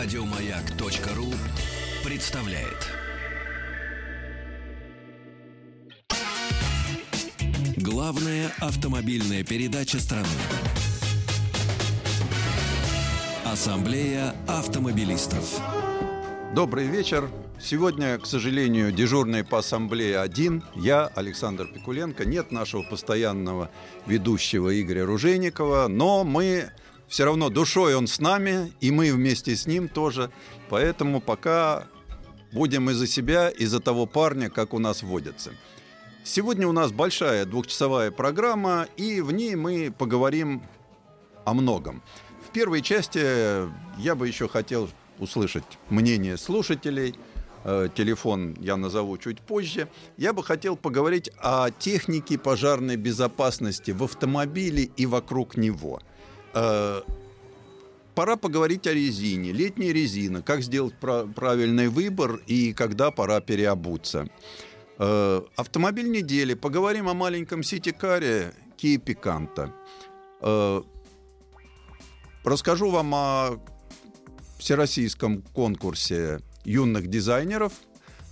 Радиомаяк.ру представляет. Главная автомобильная передача страны. Ассамблея автомобилистов. Добрый вечер. Сегодня, к сожалению, дежурный по ассамблее один. Я, Александр Пикуленко. Нет нашего постоянного ведущего Игоря Ружейникова. Но мы все равно душой он с нами, и мы вместе с ним тоже. Поэтому пока будем из-за себя, из-за того парня, как у нас водится. Сегодня у нас большая двухчасовая программа, и в ней мы поговорим о многом. В первой части я бы еще хотел услышать мнение слушателей. Э, телефон я назову чуть позже. Я бы хотел поговорить о технике пожарной безопасности в автомобиле и вокруг него. Э, пора поговорить о резине. Летняя резина. Как сделать правильный выбор и когда пора переобуться. Э, автомобиль недели. Поговорим о маленьком сити-каре Kia Picanto. Расскажу вам о всероссийском конкурсе юных дизайнеров.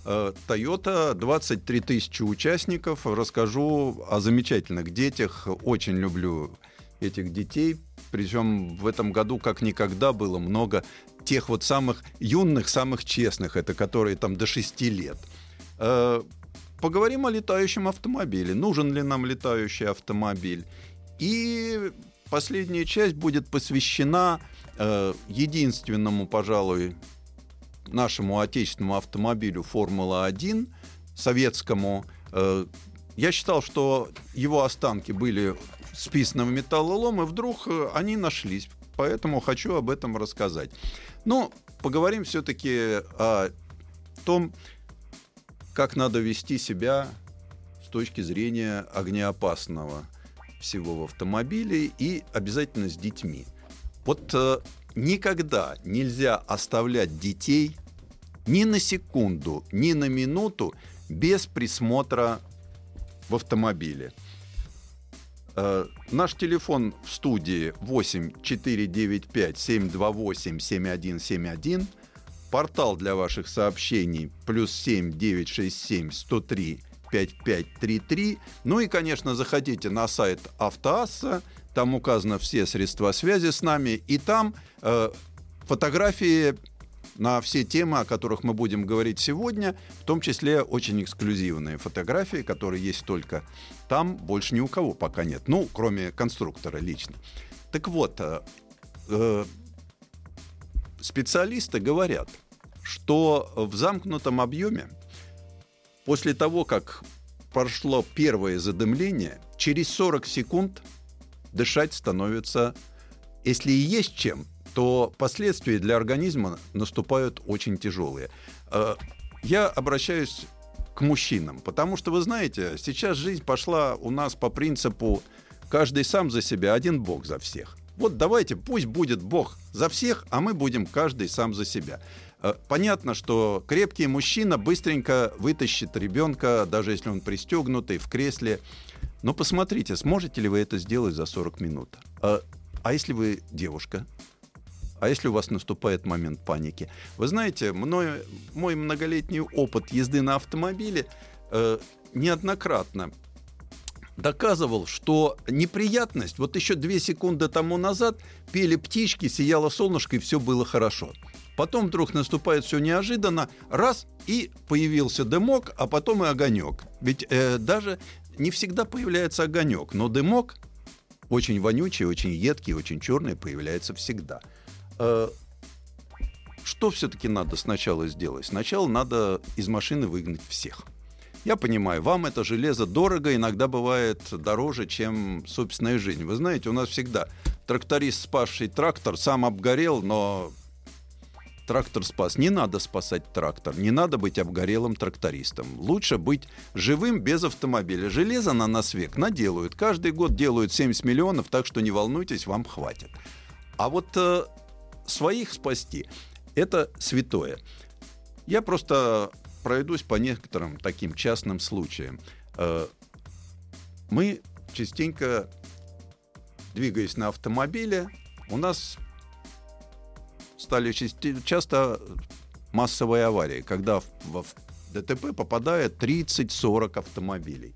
Э, Toyota 23 тысячи участников. Расскажу о замечательных детях. Очень люблю этих детей. Причем в этом году как никогда было много тех вот самых юных, самых честных, это которые там до 6 лет. Э, поговорим о летающем автомобиле. Нужен ли нам летающий автомобиль? И последняя часть будет посвящена э, единственному, пожалуй, нашему отечественному автомобилю Формула-1, советскому. Э, я считал, что его останки были списаны в металлолом, и вдруг э, они нашлись. Поэтому хочу об этом рассказать. Но поговорим все-таки о том, как надо вести себя с точки зрения огнеопасного всего в автомобиле и обязательно с детьми. Вот э, никогда нельзя оставлять детей ни на секунду, ни на минуту без присмотра в автомобиле. Э, наш телефон в студии 8 495 728 7171. Портал для ваших сообщений плюс 7 967 103 5533. Ну и, конечно, заходите на сайт Автоасса, там указаны все средства связи с нами, и там э, фотографии на все темы, о которых мы будем говорить сегодня, в том числе очень эксклюзивные фотографии, которые есть только там, больше ни у кого пока нет, ну, кроме конструктора лично. Так вот, э, э специалисты говорят, что в замкнутом объеме После того, как прошло первое задымление, через 40 секунд дышать становится, если и есть чем, то последствия для организма наступают очень тяжелые. Э, я обращаюсь к мужчинам, потому что, вы знаете, сейчас жизнь пошла у нас по принципу каждый сам за себя, один Бог за всех. Вот давайте, пусть будет Бог за всех, а мы будем каждый сам за себя. Э, понятно, что крепкий мужчина быстренько вытащит ребенка, даже если он пристегнутый в кресле. Но посмотрите, сможете ли вы это сделать за 40 минут? А, а если вы девушка? А если у вас наступает момент паники? Вы знаете, мной, мой многолетний опыт езды на автомобиле э, неоднократно доказывал, что неприятность, вот еще две секунды тому назад пели птички, сияло солнышко и все было хорошо. Потом вдруг наступает все неожиданно, раз, и появился дымок, а потом и огонек. Ведь э, даже не всегда появляется огонек, но дымок очень вонючий, очень едкий, очень черный появляется всегда. Э, что все-таки надо сначала сделать? Сначала надо из машины выгнать всех. Я понимаю, вам это железо дорого, иногда бывает дороже, чем собственная жизнь. Вы знаете, у нас всегда тракторист, спасший трактор, сам обгорел, но трактор спас. Не надо спасать трактор, не надо быть обгорелым трактористом. Лучше быть живым без автомобиля. Железо на нас век наделают. Каждый год делают 70 миллионов, так что не волнуйтесь, вам хватит. А вот э, своих спасти – это святое. Я просто пройдусь по некоторым таким частным случаям. Э, мы частенько, двигаясь на автомобиле, у нас стали часто массовые аварии, когда в, ДТП попадает 30-40 автомобилей.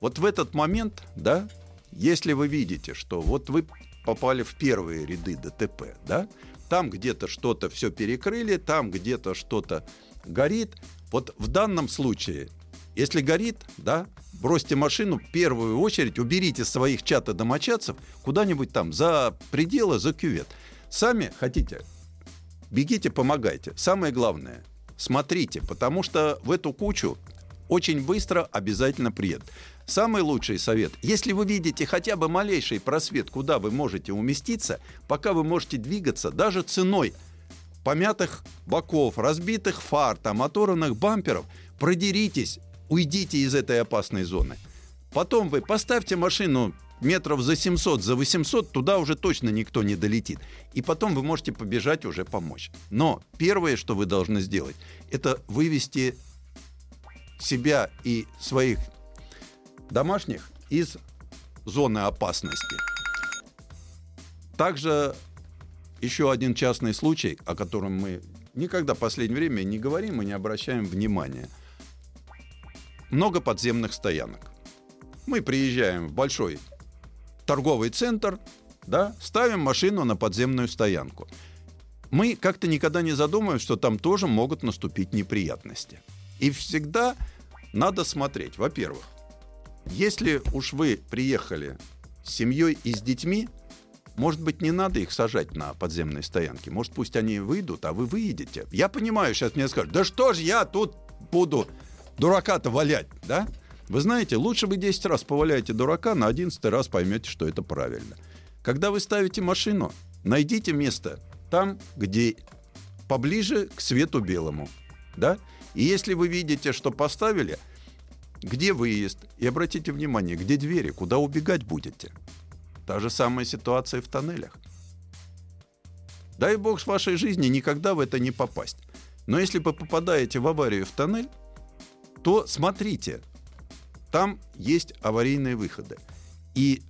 Вот в этот момент, да, если вы видите, что вот вы попали в первые ряды ДТП, да, там где-то что-то все перекрыли, там где-то что-то горит. Вот в данном случае, если горит, да, бросьте машину, в первую очередь уберите своих чата домочадцев куда-нибудь там за пределы, за кювет. Сами хотите, бегите, помогайте. Самое главное, смотрите, потому что в эту кучу очень быстро обязательно приедут. Самый лучший совет, если вы видите хотя бы малейший просвет, куда вы можете уместиться, пока вы можете двигаться, даже ценой помятых боков, разбитых фар, там, оторванных бамперов, продеритесь, уйдите из этой опасной зоны. Потом вы поставьте машину метров за 700, за 800, туда уже точно никто не долетит. И потом вы можете побежать уже помочь. Но первое, что вы должны сделать, это вывести себя и своих домашних из зоны опасности. Также еще один частный случай, о котором мы никогда в последнее время не говорим и не обращаем внимания. Много подземных стоянок. Мы приезжаем в большой торговый центр, да, ставим машину на подземную стоянку. Мы как-то никогда не задумываем, что там тоже могут наступить неприятности. И всегда надо смотреть, во-первых, если уж вы приехали с семьей и с детьми, может быть, не надо их сажать на подземной стоянке. Может, пусть они выйдут, а вы выедете. Я понимаю, сейчас мне скажут, да что ж я тут буду дурака-то валять, да? Вы знаете, лучше вы 10 раз поваляете дурака, на 11 раз поймете, что это правильно. Когда вы ставите машину, найдите место там, где поближе к свету белому, да? И если вы видите, что поставили – где выезд? И обратите внимание, где двери, куда убегать будете? Та же самая ситуация в тоннелях. Дай бог с вашей жизни никогда в это не попасть. Но если вы попадаете в аварию в тоннель, то смотрите, там есть аварийные выходы. И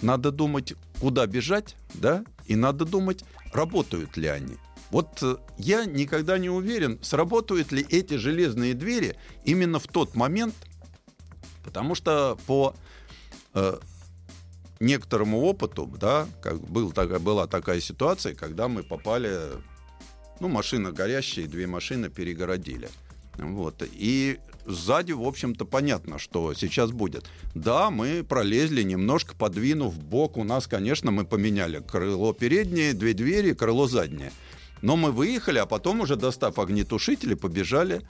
надо думать, куда бежать, да, и надо думать, работают ли они. Вот э, я никогда не уверен, сработают ли эти железные двери именно в тот момент, Потому что по э, некоторому опыту, да, как был, так, была такая ситуация, когда мы попали, ну, машина горящая, две машины перегородили. Вот. И сзади, в общем-то, понятно, что сейчас будет. Да, мы пролезли, немножко подвинув бок. У нас, конечно, мы поменяли крыло переднее, две двери, крыло заднее. Но мы выехали, а потом уже достав огнетушители, побежали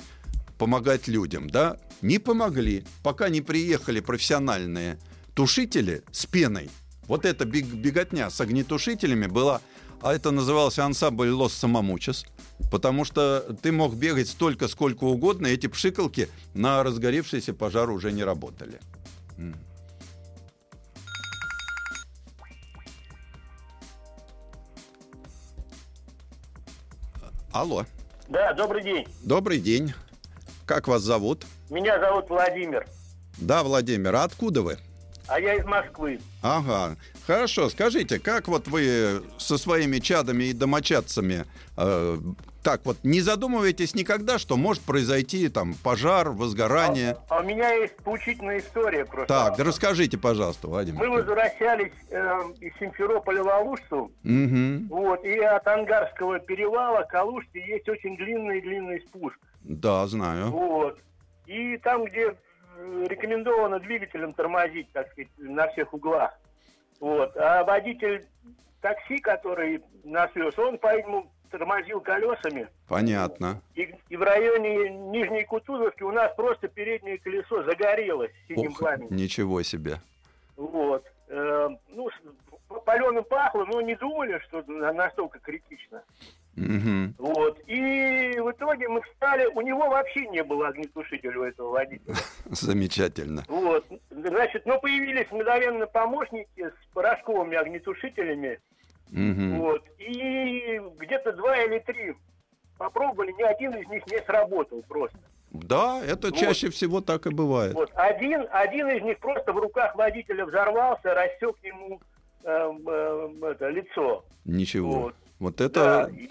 помогать людям, да, не помогли, пока не приехали профессиональные тушители с пеной. Вот эта беготня с огнетушителями была, а это назывался ансамбль Лос Самомучес, потому что ты мог бегать столько, сколько угодно, и эти пшикалки на разгоревшийся пожар уже не работали. Алло. Да, добрый день. Добрый день. Как вас зовут? Меня зовут Владимир. Да, Владимир, а откуда вы? А я из Москвы. Ага. Хорошо, скажите, как вот вы со своими чадами и домочадцами э, так вот не задумываетесь никогда, что может произойти там пожар, возгорание? А, а у меня есть поучительная история просто. Так, да расскажите, пожалуйста, Владимир. Мы возвращались э, из Симферополя в Алушцу. Угу. Вот, и от Ангарского перевала к Алуште есть очень длинный-длинный спуск. Да, знаю. Вот. И там, где э, рекомендовано двигателем тормозить, так сказать, на всех углах. Вот. А водитель такси, который нас вез, он, по-моему, тормозил колесами. Понятно. И, и в районе Нижней Кутузовки у нас просто переднее колесо загорелось синим Ох, пламенем. Ничего себе. Вот. Э, ну, паленым пахло, но не думали, что настолько критично. Угу. Вот. И в итоге мы встали, у него вообще не было огнетушителя у этого водителя. Замечательно. Вот. Значит, но появились мгновенно помощники с порошковыми огнетушителями. Угу. Вот. И где-то два или три попробовали, ни один из них не сработал просто. Да, это вот. чаще всего так и бывает. Вот. Один, один из них просто в руках водителя взорвался, рассек ему это, лицо. Ничего. Вот. Вот это... Да, и,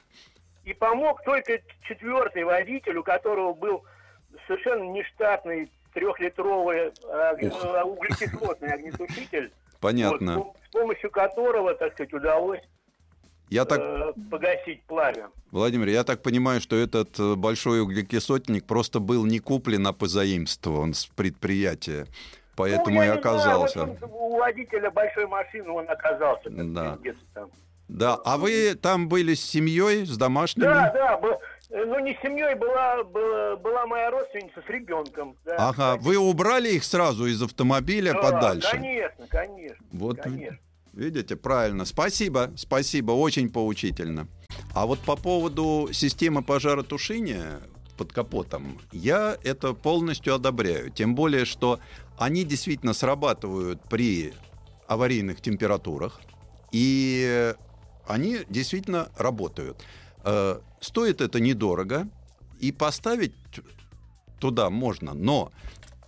и помог только четвертый водитель, у которого был совершенно нештатный трехлитровый э, углекислотный огнетушитель. Понятно. Вот, с помощью которого, так сказать, удалось я так... э, погасить пламя. Владимир, я так понимаю, что этот э, большой углекислотник просто был не куплен, а позаимствован с предприятия. Поэтому ну, и оказался. Знаю, вот он, у водителя большой машины он оказался. Да. Там. Да, а вы там были с семьей, с домашними? Да, да, был, э, ну не с семьей, была, была, была моя родственница с ребенком. Да. Ага, вы убрали их сразу из автомобиля да, подальше? Конечно, конечно. Вот конечно. Видите, правильно. Спасибо, спасибо, очень поучительно. А вот по поводу системы пожаротушения под капотом, я это полностью одобряю. Тем более, что они действительно срабатывают при аварийных температурах, и они действительно работают. Э, стоит это недорого, и поставить туда можно, но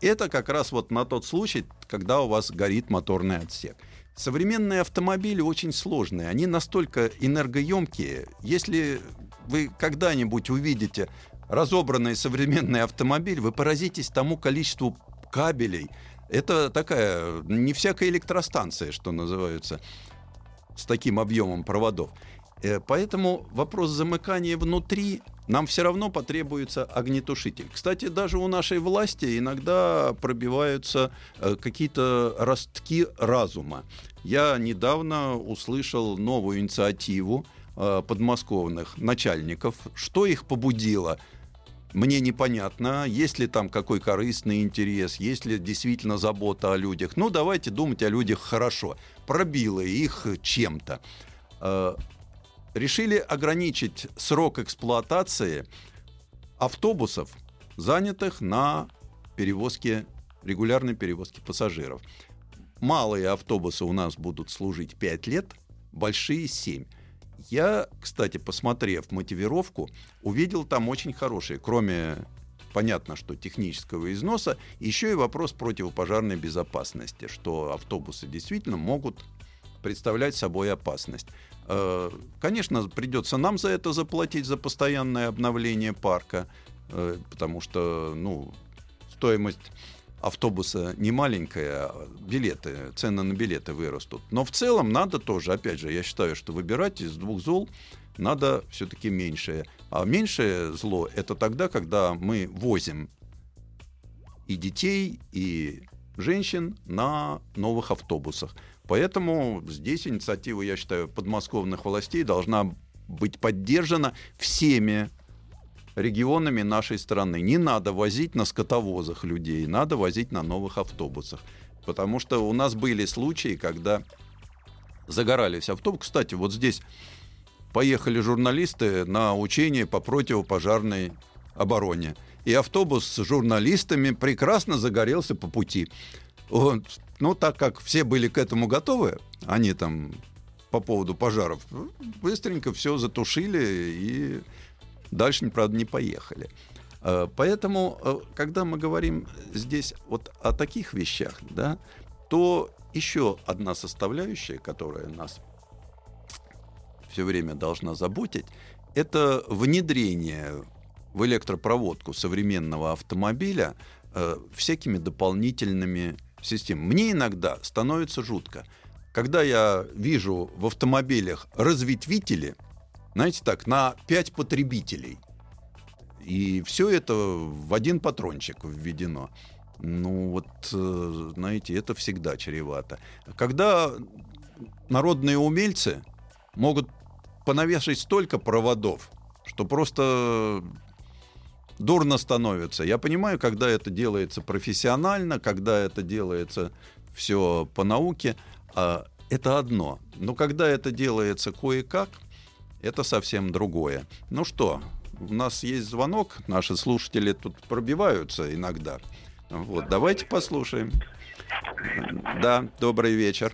это как раз вот на тот случай, когда у вас горит моторный отсек. Современные автомобили очень сложные, они настолько энергоемкие. Если вы когда-нибудь увидите разобранный современный автомобиль, вы поразитесь тому количеству кабелей. Это такая, не всякая электростанция, что называется, с таким объемом проводов. Э, поэтому вопрос замыкания внутри нам все равно потребуется огнетушитель. Кстати, даже у нашей власти иногда пробиваются э, какие-то ростки разума. Я недавно услышал новую инициативу э, подмосковных начальников. Что их побудило? Мне непонятно, есть ли там какой корыстный интерес, есть ли действительно забота о людях. Ну, давайте думать о людях хорошо. Пробило их чем-то решили ограничить срок эксплуатации автобусов, занятых на перевозке, регулярной перевозке пассажиров. Малые автобусы у нас будут служить 5 лет, большие 7. Я, кстати, посмотрев мотивировку, увидел там очень хорошие, кроме понятно, что технического износа, еще и вопрос противопожарной безопасности, что автобусы действительно могут представлять собой опасность. Э, конечно, придется нам за это заплатить, за постоянное обновление парка, э, потому что ну, стоимость автобуса не маленькая, билеты, цены на билеты вырастут. Но в целом надо тоже, опять же, я считаю, что выбирать из двух зол надо все-таки меньшее. А меньшее зло это тогда, когда мы возим и детей, и женщин на новых автобусах. Поэтому здесь инициатива, я считаю, подмосковных властей должна быть поддержана всеми регионами нашей страны. Не надо возить на скотовозах людей, надо возить на новых автобусах. Потому что у нас были случаи, когда загорались автобусы. Кстати, вот здесь поехали журналисты на учение по противопожарной обороне. И автобус с журналистами прекрасно загорелся по пути. Вот. Ну, так как все были к этому готовы, они там по поводу пожаров, быстренько все затушили и дальше, правда, не поехали. Э, поэтому, э, когда мы говорим здесь вот о таких вещах, да, то еще одна составляющая, которая нас все время должна заботить, это внедрение в электропроводку современного автомобиля э, всякими дополнительными систем. Мне иногда становится жутко. Когда я вижу в автомобилях разветвители, знаете так, на 5 потребителей, и все это в один патрончик введено. Ну вот, э, знаете, это всегда чревато. Когда народные умельцы могут понавешать столько проводов, что просто дурно становится. Я понимаю, когда это делается профессионально, когда это делается все по науке, а это одно. Но когда это делается кое-как, это совсем другое. Ну что, у нас есть звонок, наши слушатели тут пробиваются иногда. Вот, давайте послушаем. Да, добрый вечер.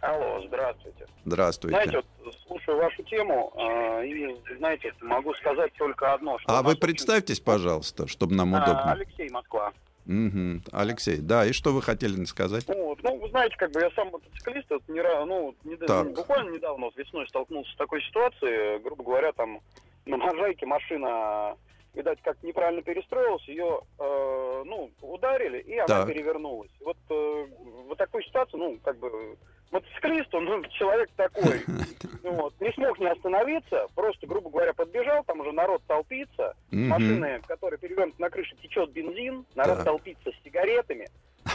Алло, здравствуйте. Здравствуйте. Знаете, вот, слушаю вашу тему, э, и, знаете, могу сказать только одно. Что а вы очень... представьтесь, пожалуйста, чтобы нам удобно. А, Алексей, Москва. Мгм. Алексей, да, и что вы хотели сказать? Ну, вот, ну, вы знаете, как бы я сам мотоциклист, вот, не, ну, вот неда- Так. буквально недавно, вот, весной столкнулся с такой ситуацией, грубо говоря, там на Можайке машина, видать, как неправильно перестроилась, ее, э, ну, ударили, и она Так. перевернулась. Вот э, в такой ситуации, ну, как бы, мотоциклист, он ну, человек такой, вот, не смог не остановиться, просто, грубо говоря, подбежал, там уже народ толпится, Мгм. машины, которая перевернута на крыше, течет бензин, народ Так. толпится с сигаретами,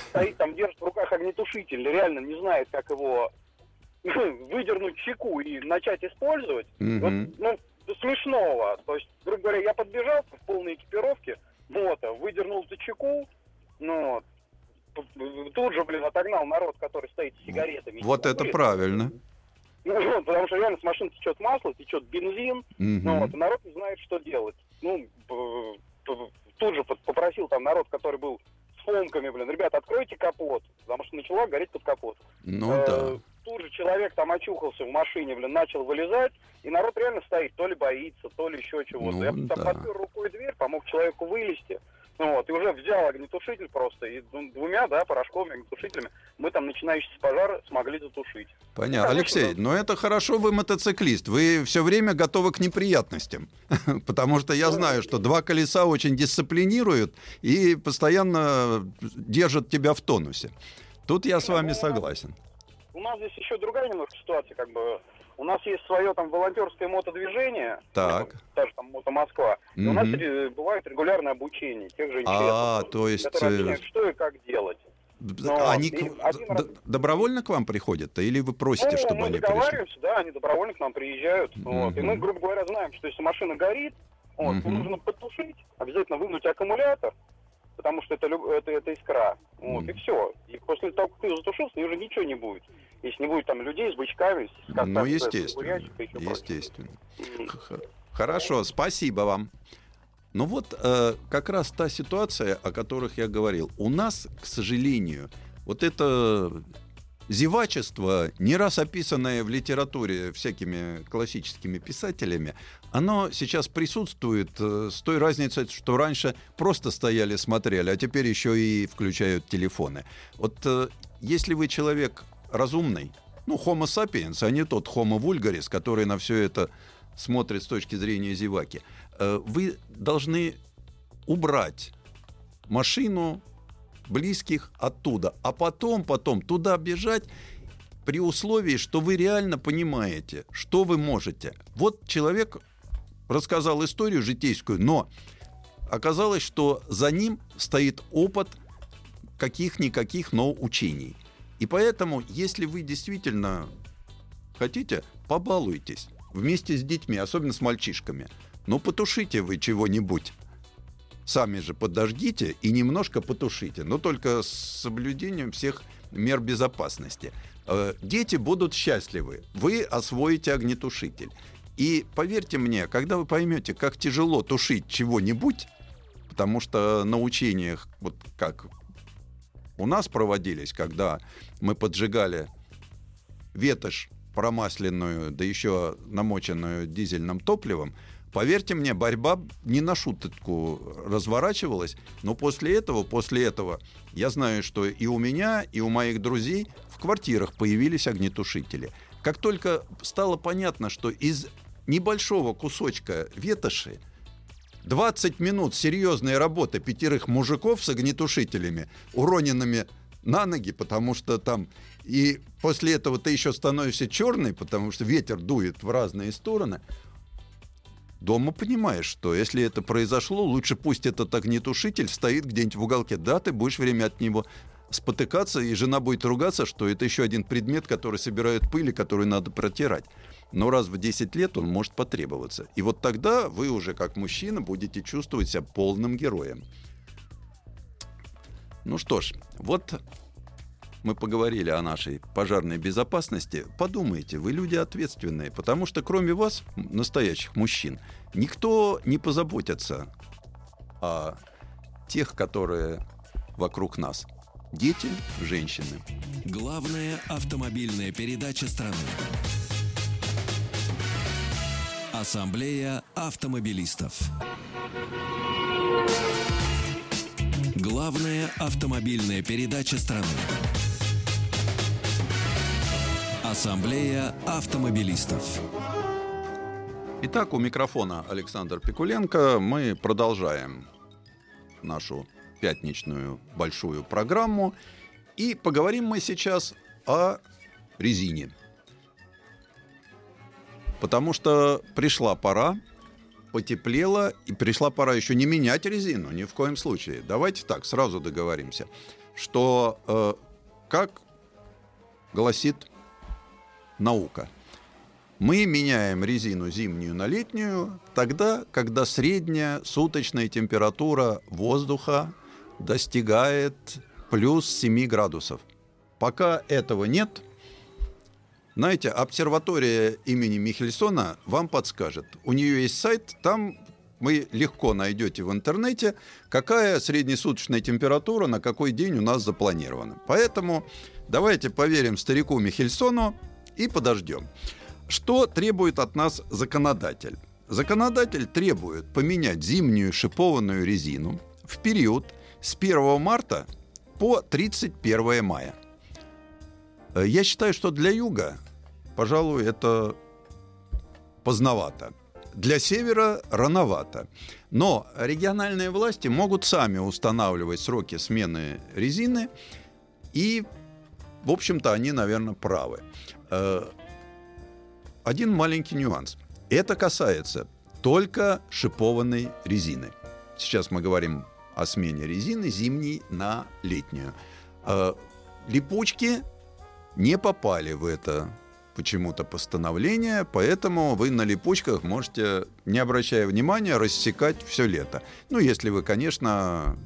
стоит там, держит в руках огнетушитель, реально не знает, как его выдернуть чеку и начать использовать. Вот, ну, смешного. То есть, грубо говоря, я подбежал в полной экипировке, мото, выдернул за чеку, ну, вот, тут же, блин, отогнал народ, который стоит с сигаретами. Вот это Были- правильно. Ну, вот, потому что реально с машин течет масло, течет бензин, Мгм. ну, вот, народ не знает, что делать. Ну, тут же попросил там народ, который был с фомками, блин, ребят, откройте капот, потому что начала гореть под капот. Ну Э, да. Тут же человек там очухался в машине, блин, начал вылезать, и народ реально стоит, то ли боится, то ли еще чего-то. Ну, Я там да. подпер рукой дверь, помог человеку вылезти. Ну вот, и уже взял огнетушитель просто, и дву- двумя, да, порошковыми огнетушителями мы там начинающийся пожар смогли затушить. Понятно. конечно, Алексей, да. но это хорошо, вы мотоциклист. Вы все время готовы к неприятностям. Потому что я знаю, что два колеса очень дисциплинируют и постоянно держат тебя в тонусе. Тут я с вами согласен. У нас здесь еще другая немножко ситуация, как бы. У нас есть свое там волонтерское мотодвижение, Так. ну, даже там Мото Москва. И у нас бывает регулярное обучение тех же А, то есть, э, объясняют, что и как делать. Они и к- раз- добровольно к вам приходят-то или вы просите, ну, чтобы мы они пришли? да, они добровольно к нам приезжают. Вот, и мы, грубо говоря, знаем, что если машина горит, вот, Мгм. нужно потушить, обязательно вынуть аккумулятор, потому что это, это, это искра. Вот, Мгм. и все. И после того, как ты затушился, уже ничего не будет. Если не будет там людей с бычками, с Ну, картами, с естественно. прочее. Естественно. Хорошо, спасибо вам. Ну вот э, как раз та ситуация, о которых я говорил. У нас, к сожалению, вот это зевачество, не раз описанное в литературе всякими классическими писателями, оно сейчас присутствует э, с той разницей, что раньше просто стояли, смотрели, а теперь еще и включают телефоны. Вот э, если вы человек разумный, ну, homo sapiens, а не тот homo vulgaris, который на все это смотрит с точки зрения зеваки, э, вы должны убрать машину близких оттуда, а потом, потом туда бежать при условии, что вы реально понимаете, что вы можете. Вот человек рассказал историю житейскую, но оказалось, что за ним стоит опыт каких-никаких, но учений. И поэтому, если вы действительно хотите, побалуйтесь вместе с детьми, особенно с мальчишками. Но потушите вы чего-нибудь. Сами же подожгите и немножко потушите, но только с соблюдением всех мер безопасности. Э, Дети будут счастливы, вы освоите огнетушитель. И поверьте мне, когда вы поймете, как тяжело тушить чего-нибудь, потому что на учениях, вот как у нас проводились, когда мы поджигали ветошь промасленную, да еще намоченную дизельным топливом, поверьте мне, борьба не на шутку разворачивалась, но после этого, после этого, я знаю, что и у меня, и у моих друзей в квартирах появились огнетушители. Как только стало понятно, что из небольшого кусочка ветоши 20 минут серьезной работы пятерых мужиков с огнетушителями, уроненными на ноги, потому что там и после этого ты еще становишься черный, потому что ветер дует в разные стороны. Дома понимаешь, что если это произошло, лучше пусть этот огнетушитель стоит где-нибудь в уголке. Да, ты будешь время от него спотыкаться, и жена будет ругаться, что это еще один предмет, который собирает пыль, который надо протирать. Но раз в 10 лет он может потребоваться. И вот тогда вы уже как мужчина будете чувствовать себя полным героем. Ну что ж, вот мы поговорили о нашей пожарной безопасности. Подумайте, вы люди ответственные, потому что кроме вас, настоящих мужчин, никто не позаботится о тех, которые вокруг нас. Дети, женщины. Главная автомобильная передача страны. Ассамблея автомобилистов. Главная автомобильная передача страны. Ассамблея автомобилистов. Итак, у микрофона Александр Пикуленко. Мы продолжаем нашу пятничную большую программу. И поговорим мы сейчас о резине. Потому что пришла пора, потеплело, и пришла пора еще не менять резину, ни в коем случае. Давайте так, сразу договоримся, что, э, как гласит наука, мы меняем резину зимнюю на летнюю тогда, когда средняя суточная температура воздуха достигает плюс 7 градусов. Пока этого нет, знаете, обсерватория имени Михельсона вам подскажет. У нее есть сайт, там вы легко найдете в интернете, какая среднесуточная температура на какой день у нас запланирована. Поэтому давайте поверим старику Михельсону и подождем. Что требует от нас законодатель? Законодатель требует поменять зимнюю шипованную резину в период с 1 марта по 31 мая. Э, я считаю, что для юга, пожалуй, это поздновато. Для севера рановато. Но региональные власти могут сами устанавливать сроки смены резины, и, в общем-то, они, наверное, правы. Э, один маленький нюанс. Это касается только шипованной резины. Сейчас мы говорим о смене резины зимней на летнюю. Э, липучки не попали в это почему-то постановление, поэтому вы на липучках можете, не обращая внимания, рассекать все лето. Ну, если вы, конечно,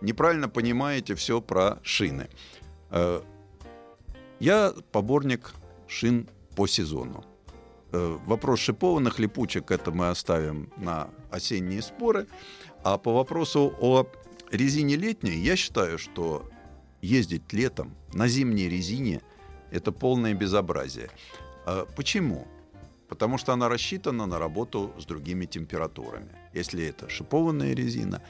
неправильно понимаете все про шины. Э, я поборник шин по сезону. Э, вопрос шипованных липучек это мы оставим на осенние споры. А по вопросу о резине летней, я считаю, что ездить летом на зимней резине – это полное безобразие. А почему? Потому что она рассчитана на работу с другими температурами. Если это шипованная резина.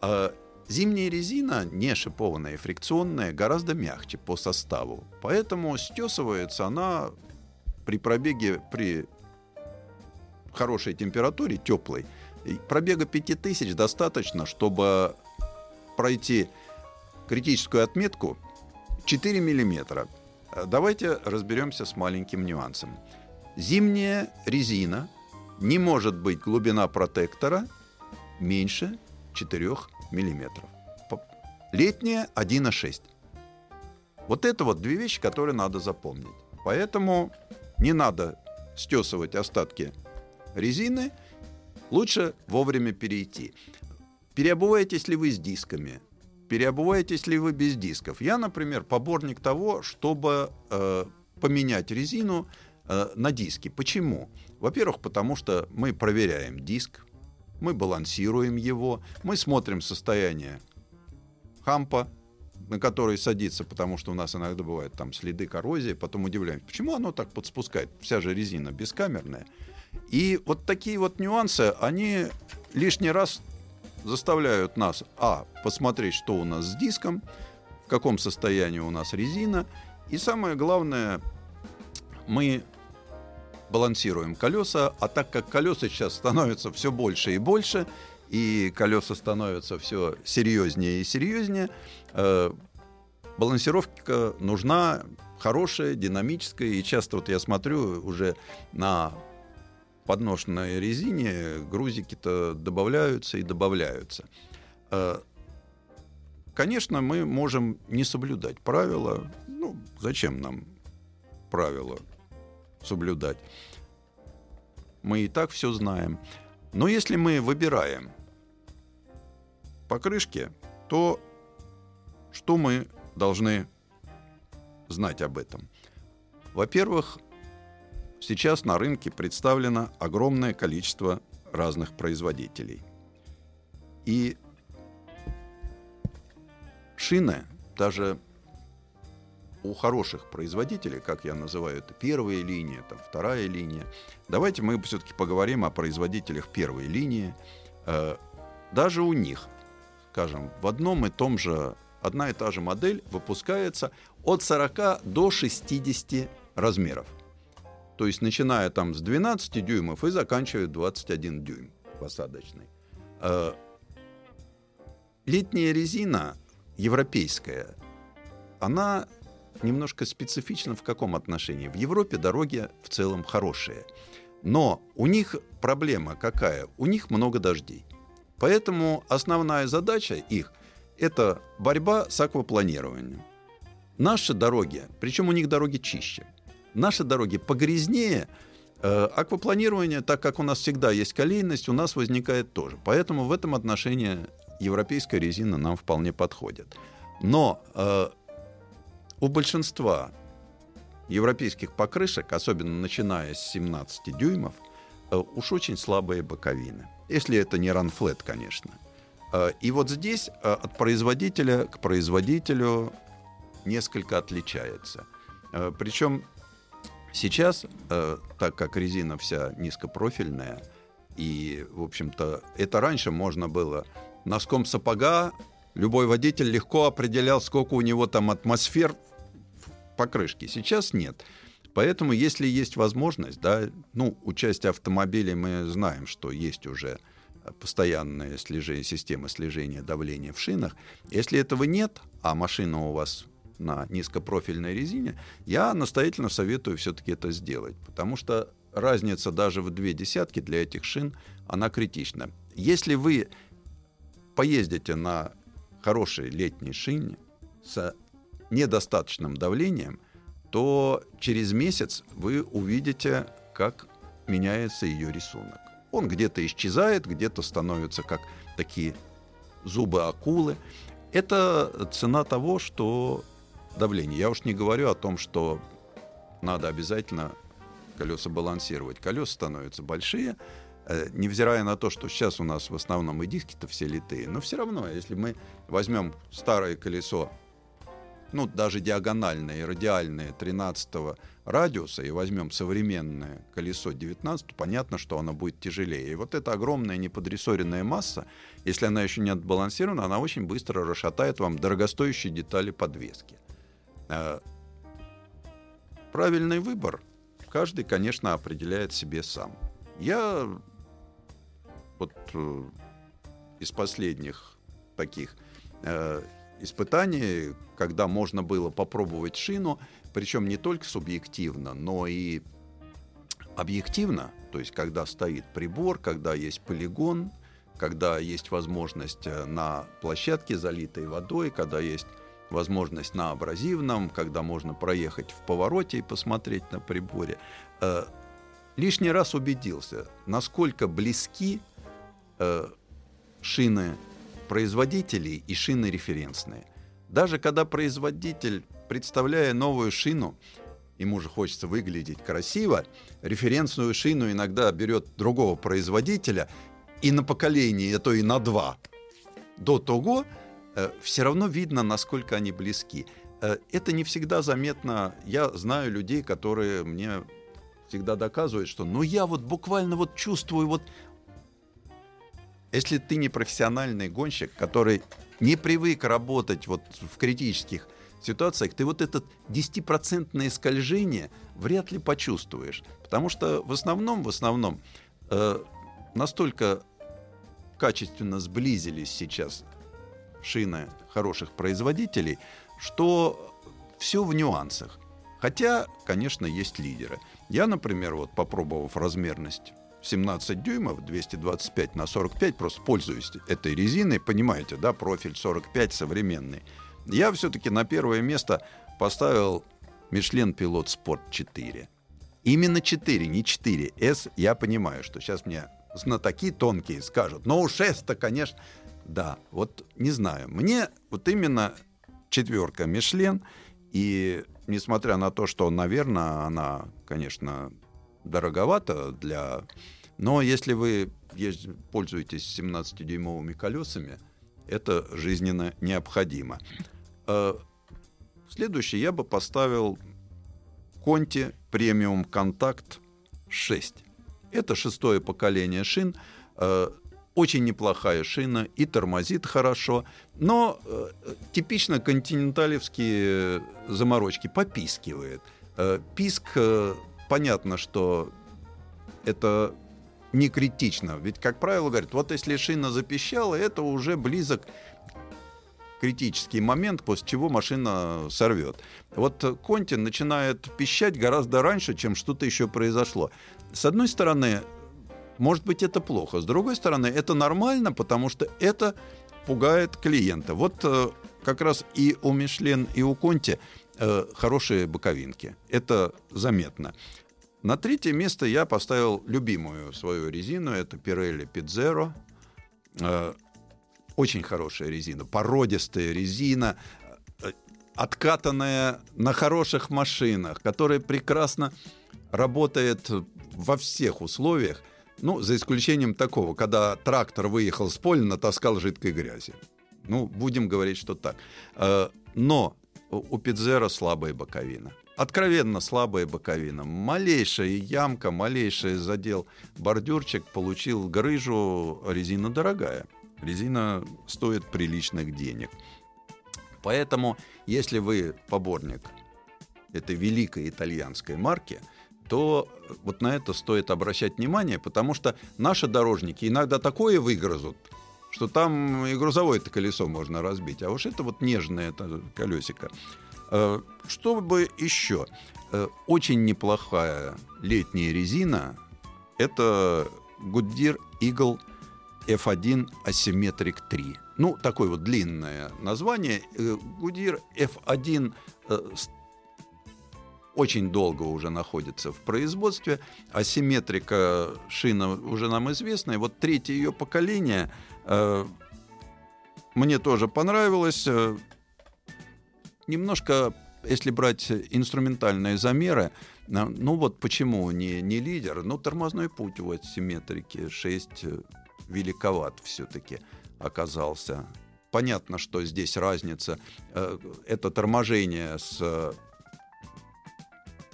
А зимняя резина, не шипованная, фрикционная, гораздо мягче по составу. Поэтому стесывается она при пробеге, при хорошей температуре, теплой, Пробега 5000 достаточно, чтобы пройти критическую отметку 4 миллиметра. Давайте разберемся с маленьким нюансом. Зимняя резина не может быть глубина протектора меньше 4 миллиметров. Летняя 1,6. Вот это вот две вещи, которые надо запомнить. Поэтому не надо стесывать остатки резины – Лучше вовремя перейти. Переобуваетесь ли вы с дисками? Переобуваетесь ли вы без дисков? Я, например, поборник того, чтобы э, поменять резину э, на диски. Почему? Во-первых, потому что мы проверяем диск, мы балансируем его, мы смотрим состояние хампа, на который садится, потому что у нас иногда бывают там следы коррозии, потом удивляемся, почему оно так подспускает, вся же резина бескамерная. И вот такие вот нюансы, они лишний раз заставляют нас, а, посмотреть, что у нас с диском, в каком состоянии у нас резина, и самое главное, мы балансируем колеса, а так как колеса сейчас становятся все больше и больше, и колеса становятся все серьезнее и серьезнее, э, балансировка нужна хорошая, динамическая, и часто вот я смотрю уже на подножной резине грузики-то добавляются и добавляются. Э, конечно, мы можем не соблюдать правила. Ну, зачем нам правила соблюдать? Мы и так все знаем. Но если мы выбираем покрышки, то что мы должны знать об этом? Во-первых, Сейчас на рынке представлено огромное количество разных производителей. И шины, даже у хороших производителей, как я называю это, первая линия, там, вторая линия. Давайте мы все-таки поговорим о производителях первой линии. Э, даже у них, скажем, в одном и том же, одна и та же модель выпускается от 40 до 60 размеров. То есть начиная там с 12 дюймов и заканчивая 21 дюйм посадочный. Э, летняя резина европейская, она немножко специфична в каком отношении? В Европе дороги в целом хорошие. Но у них проблема какая? У них много дождей. Поэтому основная задача их – это борьба с аквапланированием. Наши дороги, причем у них дороги чище, наши дороги погрязнее, э, аквапланирование, так как у нас всегда есть колейность, у нас возникает тоже. Поэтому в этом отношении европейская резина нам вполне подходит. Но э, у большинства европейских покрышек, особенно начиная с 17 дюймов, э, уж очень слабые боковины. Если это не ранфлет, конечно. Э, и вот здесь э, от производителя к производителю несколько отличается. Причем сейчас, так как резина вся низкопрофильная, и, в общем-то, это раньше можно было носком сапога любой водитель легко определял, сколько у него там атмосфер покрышки. Сейчас нет. Поэтому, если есть возможность, да, ну, у части автомобилей мы знаем, что есть уже постоянная слежение, система слежения давления в шинах. Если этого нет, а машина у вас на низкопрофильной резине, я настоятельно советую все-таки это сделать, потому что разница даже в две десятки для этих шин, она критична. Если вы поездите на хорошей летней шине с недостаточным давлением, то через месяц вы увидите, как меняется ее рисунок. Он где-то исчезает, где-то становится как такие зубы акулы. Это цена того, что давление. Я уж не говорю о том, что надо обязательно колеса балансировать. Колеса становятся большие, э, невзирая на то, что сейчас у нас в основном и диски-то все литые, но все равно, если мы возьмем старое колесо ну, даже диагональное и радиальное 13 радиуса, и возьмем современное колесо 19, понятно, что оно будет тяжелее. И вот эта огромная неподрессоренная масса, если она еще не отбалансирована, она очень быстро расшатает вам дорогостоящие детали подвески. Э, правильный выбор каждый, конечно, определяет себе сам. Я вот э, из последних таких э, испытаний, когда можно было попробовать шину, причем не только субъективно, но и объективно, то есть когда стоит прибор, когда есть полигон, когда есть возможность на площадке, залитой водой, когда есть возможность на абразивном, когда можно проехать в повороте и посмотреть на приборе. Э, лишний раз убедился, насколько близки э, шины производителей и шины референсные. Даже когда производитель, представляя новую шину, ему же хочется выглядеть красиво, референсную шину иногда берет другого производителя, и на поколение, а то и на два. До того все равно видно, насколько они близки. Э, это не всегда заметно. Я знаю людей, которые мне всегда доказывают, что ну я вот буквально вот чувствую вот если ты не профессиональный гонщик, который не привык работать вот в критических ситуациях, ты вот это 10% скольжение вряд ли почувствуешь. Потому что в основном, в основном э, настолько качественно сблизились сейчас шины хороших производителей, что все в нюансах. Хотя, конечно, есть лидеры. Я, например, вот попробовав размерность 17 дюймов, 225 на 45, просто пользуюсь этой резиной, понимаете, да, профиль 45 современный. Я все-таки на первое место поставил Michelin Pilot Sport 4. Именно 4, не 4. S, я понимаю, что сейчас мне знатоки тонкие скажут, но уж S-то, конечно, да, вот не знаю. Мне вот именно четверка Мишлен, и несмотря на то, что, наверное, она, конечно, дороговато для... Но если вы пользуетесь 17-дюймовыми колесами, это жизненно необходимо. Э, следующий я бы поставил Conti Premium Contact 6. Это шестое поколение шин. Очень неплохая шина и тормозит хорошо, но э, типично континенталевские заморочки попискивает. Э, писк, э, понятно, что это не критично. Ведь, как правило, говорят, вот если шина запищала, это уже близок критический момент, после чего машина сорвет. Вот Контин начинает пищать гораздо раньше, чем что-то еще произошло. С одной стороны, может быть, это плохо. С другой стороны, это нормально, потому что это пугает клиента. Вот э, как раз и у Мишлен, и у Конти э, хорошие боковинки. Это заметно. На третье место я поставил любимую свою резину. Это Pirelli Pizzero. Э, очень хорошая резина, породистая резина, откатанная на хороших машинах, которая прекрасно работает во всех условиях. Ну, за исключением такого, когда трактор выехал с поля, натаскал жидкой грязи. Ну, будем говорить, что так. Э, но у Пидзера слабая боковина откровенно слабая боковина. Малейшая ямка, малейший задел бордюрчик получил грыжу, резина дорогая. Резина стоит приличных денег. Поэтому, если вы поборник этой великой итальянской марки, то вот на это стоит обращать внимание, потому что наши дорожники иногда такое выгрызут, что там и грузовое-то колесо можно разбить. А уж это вот нежное это колесико. Э, что бы еще? Э, очень неплохая летняя резина – это Goodyear Eagle F1 Asymmetric 3. Ну, такое вот длинное название. Э, Goodyear F1 очень долго уже находится в производстве. Асимметрика шина уже нам известна. И вот третье ее поколение мне тоже понравилось немножко, если брать инструментальные замеры, ну вот почему не, не лидер, ну тормозной путь вот симметрики 6 э, великоват все-таки оказался. Понятно, что здесь разница. Э, это торможение с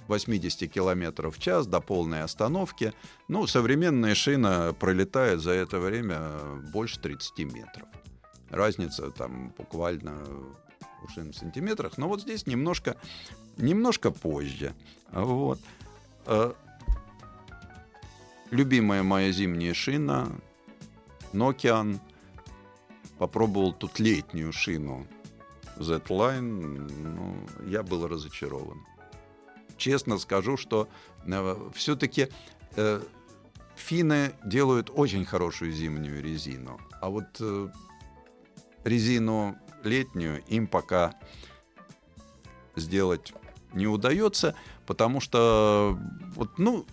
80 км в час до полной остановки. Ну, современная шина пролетает за это время больше 30 метров. Разница там буквально ушин в сантиметрах, но вот здесь немножко, немножко позже. Вот. Э, любимая моя зимняя шина Nokian. Попробовал тут летнюю шину Z-Line. Ну, я был разочарован. Честно скажу, что э, все-таки э, финны делают очень хорошую зимнюю резину. А вот э, резину летнюю им пока сделать не удается, потому что, вот, ну,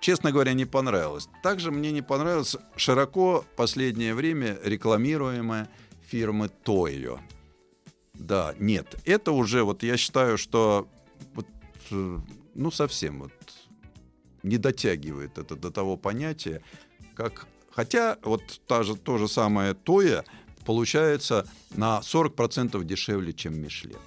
честно говоря, не понравилось. Также мне не понравилась широко последнее время рекламируемая фирмы Тойо. Да, нет, это уже, вот я считаю, что вот, ну, совсем вот не дотягивает это до того понятия, как... Хотя вот та же, то же самое Тоя получается на 40% дешевле, чем Мишлен.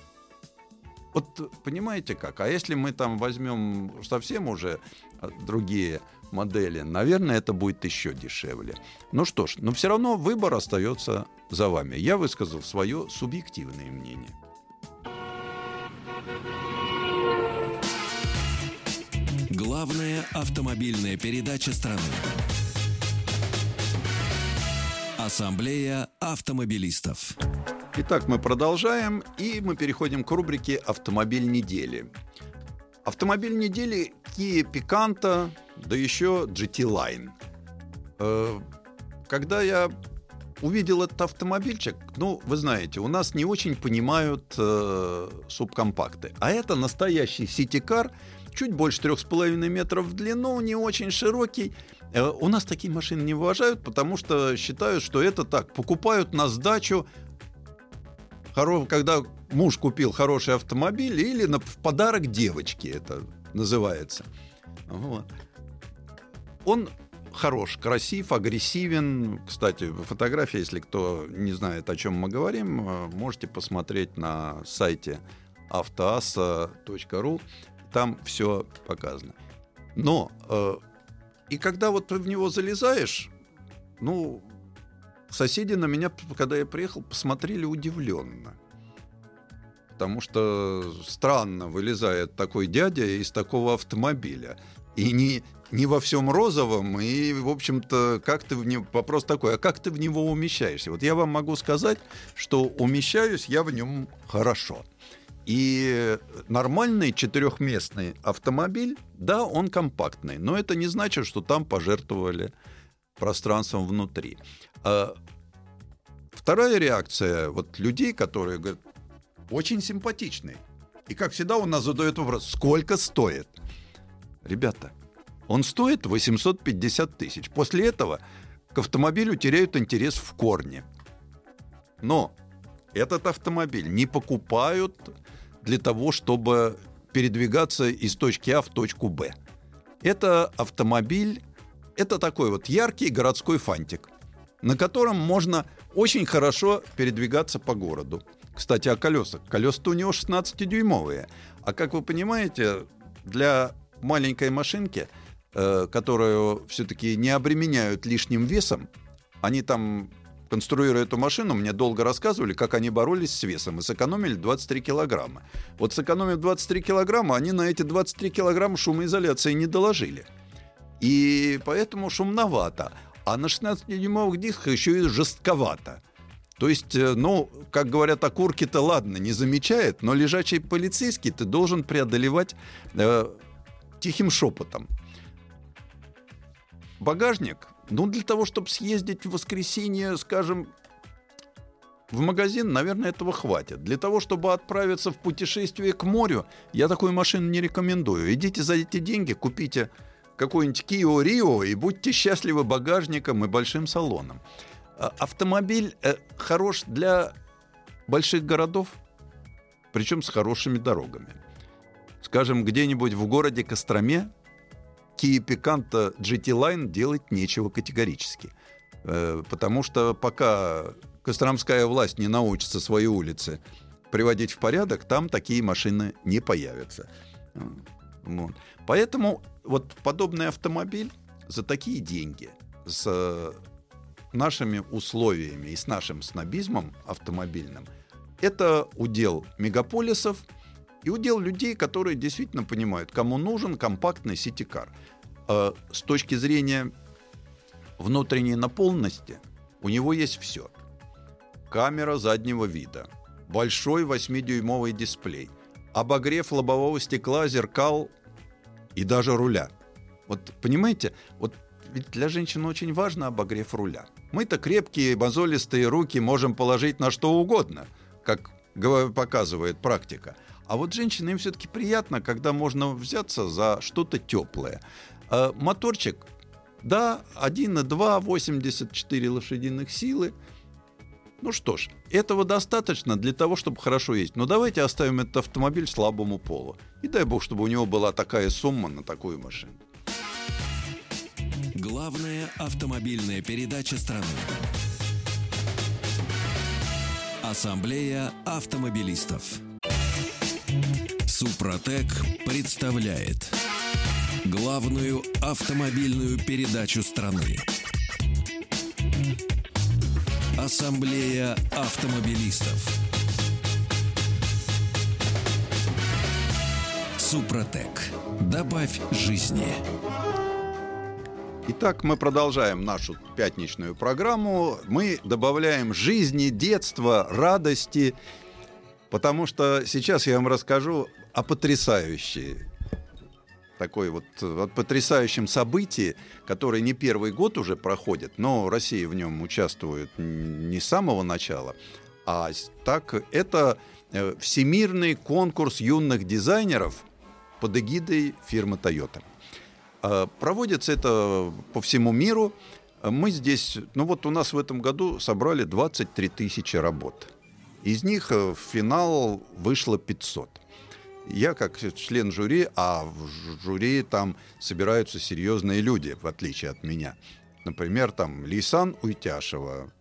Вот понимаете как? А если мы там возьмем совсем уже а, другие модели, наверное, это будет еще дешевле. Ну что ж, но все равно выбор остается за вами. Я высказал свое субъективное мнение. Главная автомобильная передача страны. Ассамблея автомобилистов. Итак, мы продолжаем, и мы переходим к рубрике «Автомобиль недели». Автомобиль недели Kia Picanto, да еще GT Line. Э, когда я увидел этот автомобильчик, ну, вы знаете, у нас не очень понимают э, субкомпакты. А это настоящий сити-кар, чуть больше 3,5 метров в длину, не очень широкий. Э, у нас такие машины не уважают, потому что считают, что это так, покупают на сдачу, когда муж купил хороший автомобиль, или в подарок девочке это называется. Вот. Он хорош, красив, агрессивен. Кстати, фотография, если кто не знает, о чем мы говорим, э, можете посмотреть на сайте автоаса.ру. Там все показано. Но э, и когда вот ты в него залезаешь, ну, соседи на меня, когда я приехал, посмотрели удивленно. Потому что странно вылезает такой дядя из такого автомобиля. И не, не во всем розовом, и, в общем-то, как ты в него... Вопрос такой, а как ты в него умещаешься? Вот я вам могу сказать, что умещаюсь я в нем хорошо. И нормальный четырехместный автомобиль, да, он компактный, но это не значит, что там пожертвовали пространством внутри. А вторая реакция вот людей, которые говорят, очень симпатичный. И как всегда у нас задают вопрос, сколько стоит? Ребята, он стоит 850 тысяч. После этого к автомобилю теряют интерес в корне. Но этот автомобиль не покупают для того, чтобы передвигаться из точки А в точку Б. Это автомобиль, это такой вот яркий городской фантик, на котором можно очень хорошо передвигаться по городу. Кстати, о колесах. Колеса-то у него 16-дюймовые. А как вы понимаете, для маленькой машинки – Э, которую все-таки не обременяют лишним весом. Они там, конструируя эту машину, мне долго рассказывали, как они боролись с весом и сэкономили 23 килограмма. Вот сэкономив 23 килограмма, они на эти 23 килограмма шумоизоляции не доложили. И поэтому шумновато. А на 16-дюймовых дисках еще и жестковато. То есть, э, ну, как говорят, окурки-то ладно, не замечает, но лежачий полицейский ты должен преодолевать э, тихим шепотом багажник, ну, для того, чтобы съездить в воскресенье, скажем, в магазин, наверное, этого хватит. Для того, чтобы отправиться в путешествие к морю, я такую машину не рекомендую. Идите за эти деньги, купите какой-нибудь Kia Rio и будьте счастливы багажником и большим салоном. А, автомобиль э, хорош для больших городов, причем с хорошими дорогами. Скажем, где-нибудь в городе Костроме Kia Picanto GT Line делать нечего категорически. Э, потому что пока Костромская власть не научится свои улицы приводить в порядок, там такие машины не появятся. Вот. Поэтому вот подобный автомобиль за такие деньги, с нашими условиями и с нашим снобизмом автомобильным, это удел мегаполисов – и удел людей, которые действительно понимают, кому нужен компактный сити-кар. А с точки зрения внутренней наполненности у него есть все. Камера заднего вида, большой 8-дюймовый дисплей, обогрев лобового стекла, зеркал и даже руля. Вот понимаете, вот ведь для женщин очень важно обогрев руля. Мы-то крепкие, мозолистые руки можем положить на что угодно, как показывает практика. А вот женщинам все-таки приятно, когда можно взяться за что-то теплое. А моторчик, да, 1,2, 84 лошадиных силы. Ну что ж, этого достаточно для того, чтобы хорошо ездить. Но давайте оставим этот автомобиль слабому полу. И дай бог, чтобы у него была такая сумма на такую машину. Главная автомобильная передача страны. Ассамблея автомобилистов. Супротек представляет главную автомобильную передачу страны. Ассамблея автомобилистов. Супротек. Добавь жизни. Итак, мы продолжаем нашу пятничную программу. Мы добавляем жизни, детства, радости Потому что сейчас я вам расскажу о потрясающей такой вот потрясающем событии, которое не первый год уже проходит, но Россия в нем участвует не с самого начала, а так это э, всемирный конкурс юных дизайнеров под эгидой фирмы Toyota. А, проводится это по всему миру. Мы здесь, ну вот у нас в этом году собрали 23 тысячи работ. Из них э, в финал вышло 500. Я как член жюри, а в жюри там собираются серьезные люди, в отличие от меня. Например, там Лисан Уйтяшева,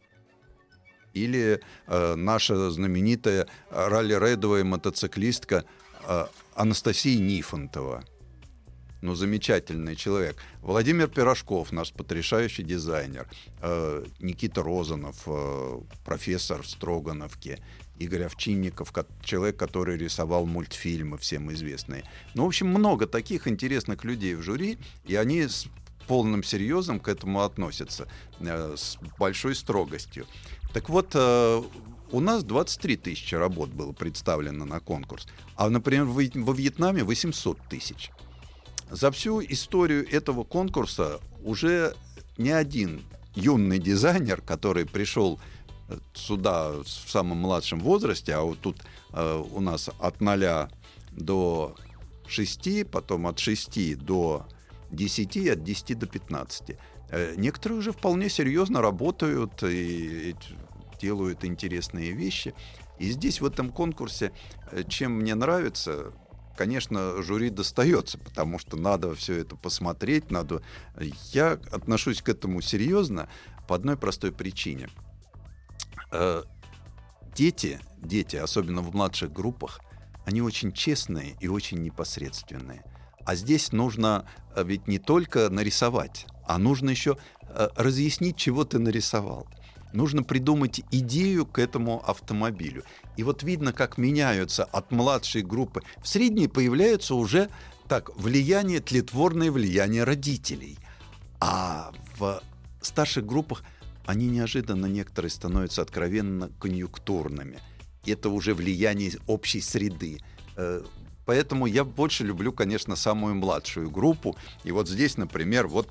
или э, наша знаменитая ралли-рейдовая мотоциклистка э, Анастасия Нифонтова. ну, замечательный человек. Владимир Пирожков, наш потрясающий дизайнер. Э, Никита Розанов, э, профессор в Строгановке. Игорь Овчинников, человек, который рисовал мультфильмы всем известные. Ну, в общем, много таких интересных людей в жюри, и они с полным серьезом к этому относятся, э, с большой строгостью. Так вот, у нас 23 тысячи работ было представлено на конкурс, а, например, во Вьетнаме 800 тысяч. За всю историю этого конкурса уже не один юный дизайнер, который пришел э, сюда в самом младшем возрасте, а вот тут э, у нас от 0 до 6, потом от 6 до 10, от 10 до 15. Э, некоторые уже вполне серьезно работают и, и делают интересные вещи. И здесь в этом конкурсе, э, чем мне нравится, конечно, жюри достается, потому что надо все это посмотреть, надо. Я отношусь к этому серьезно по одной простой причине. Э, дети, дети, особенно в младших группах, они очень честные и очень непосредственные. А здесь нужно э, ведь не только нарисовать, а нужно еще э, разъяснить, чего ты нарисовал нужно придумать идею к этому автомобилю. И вот видно, как меняются от младшей группы. В средней появляются уже так, влияние, тлетворное влияние родителей. А в старших группах они неожиданно некоторые становятся откровенно конъюнктурными. Это уже влияние общей среды. Э, поэтому я больше люблю, конечно, самую младшую группу. И вот здесь, например, вот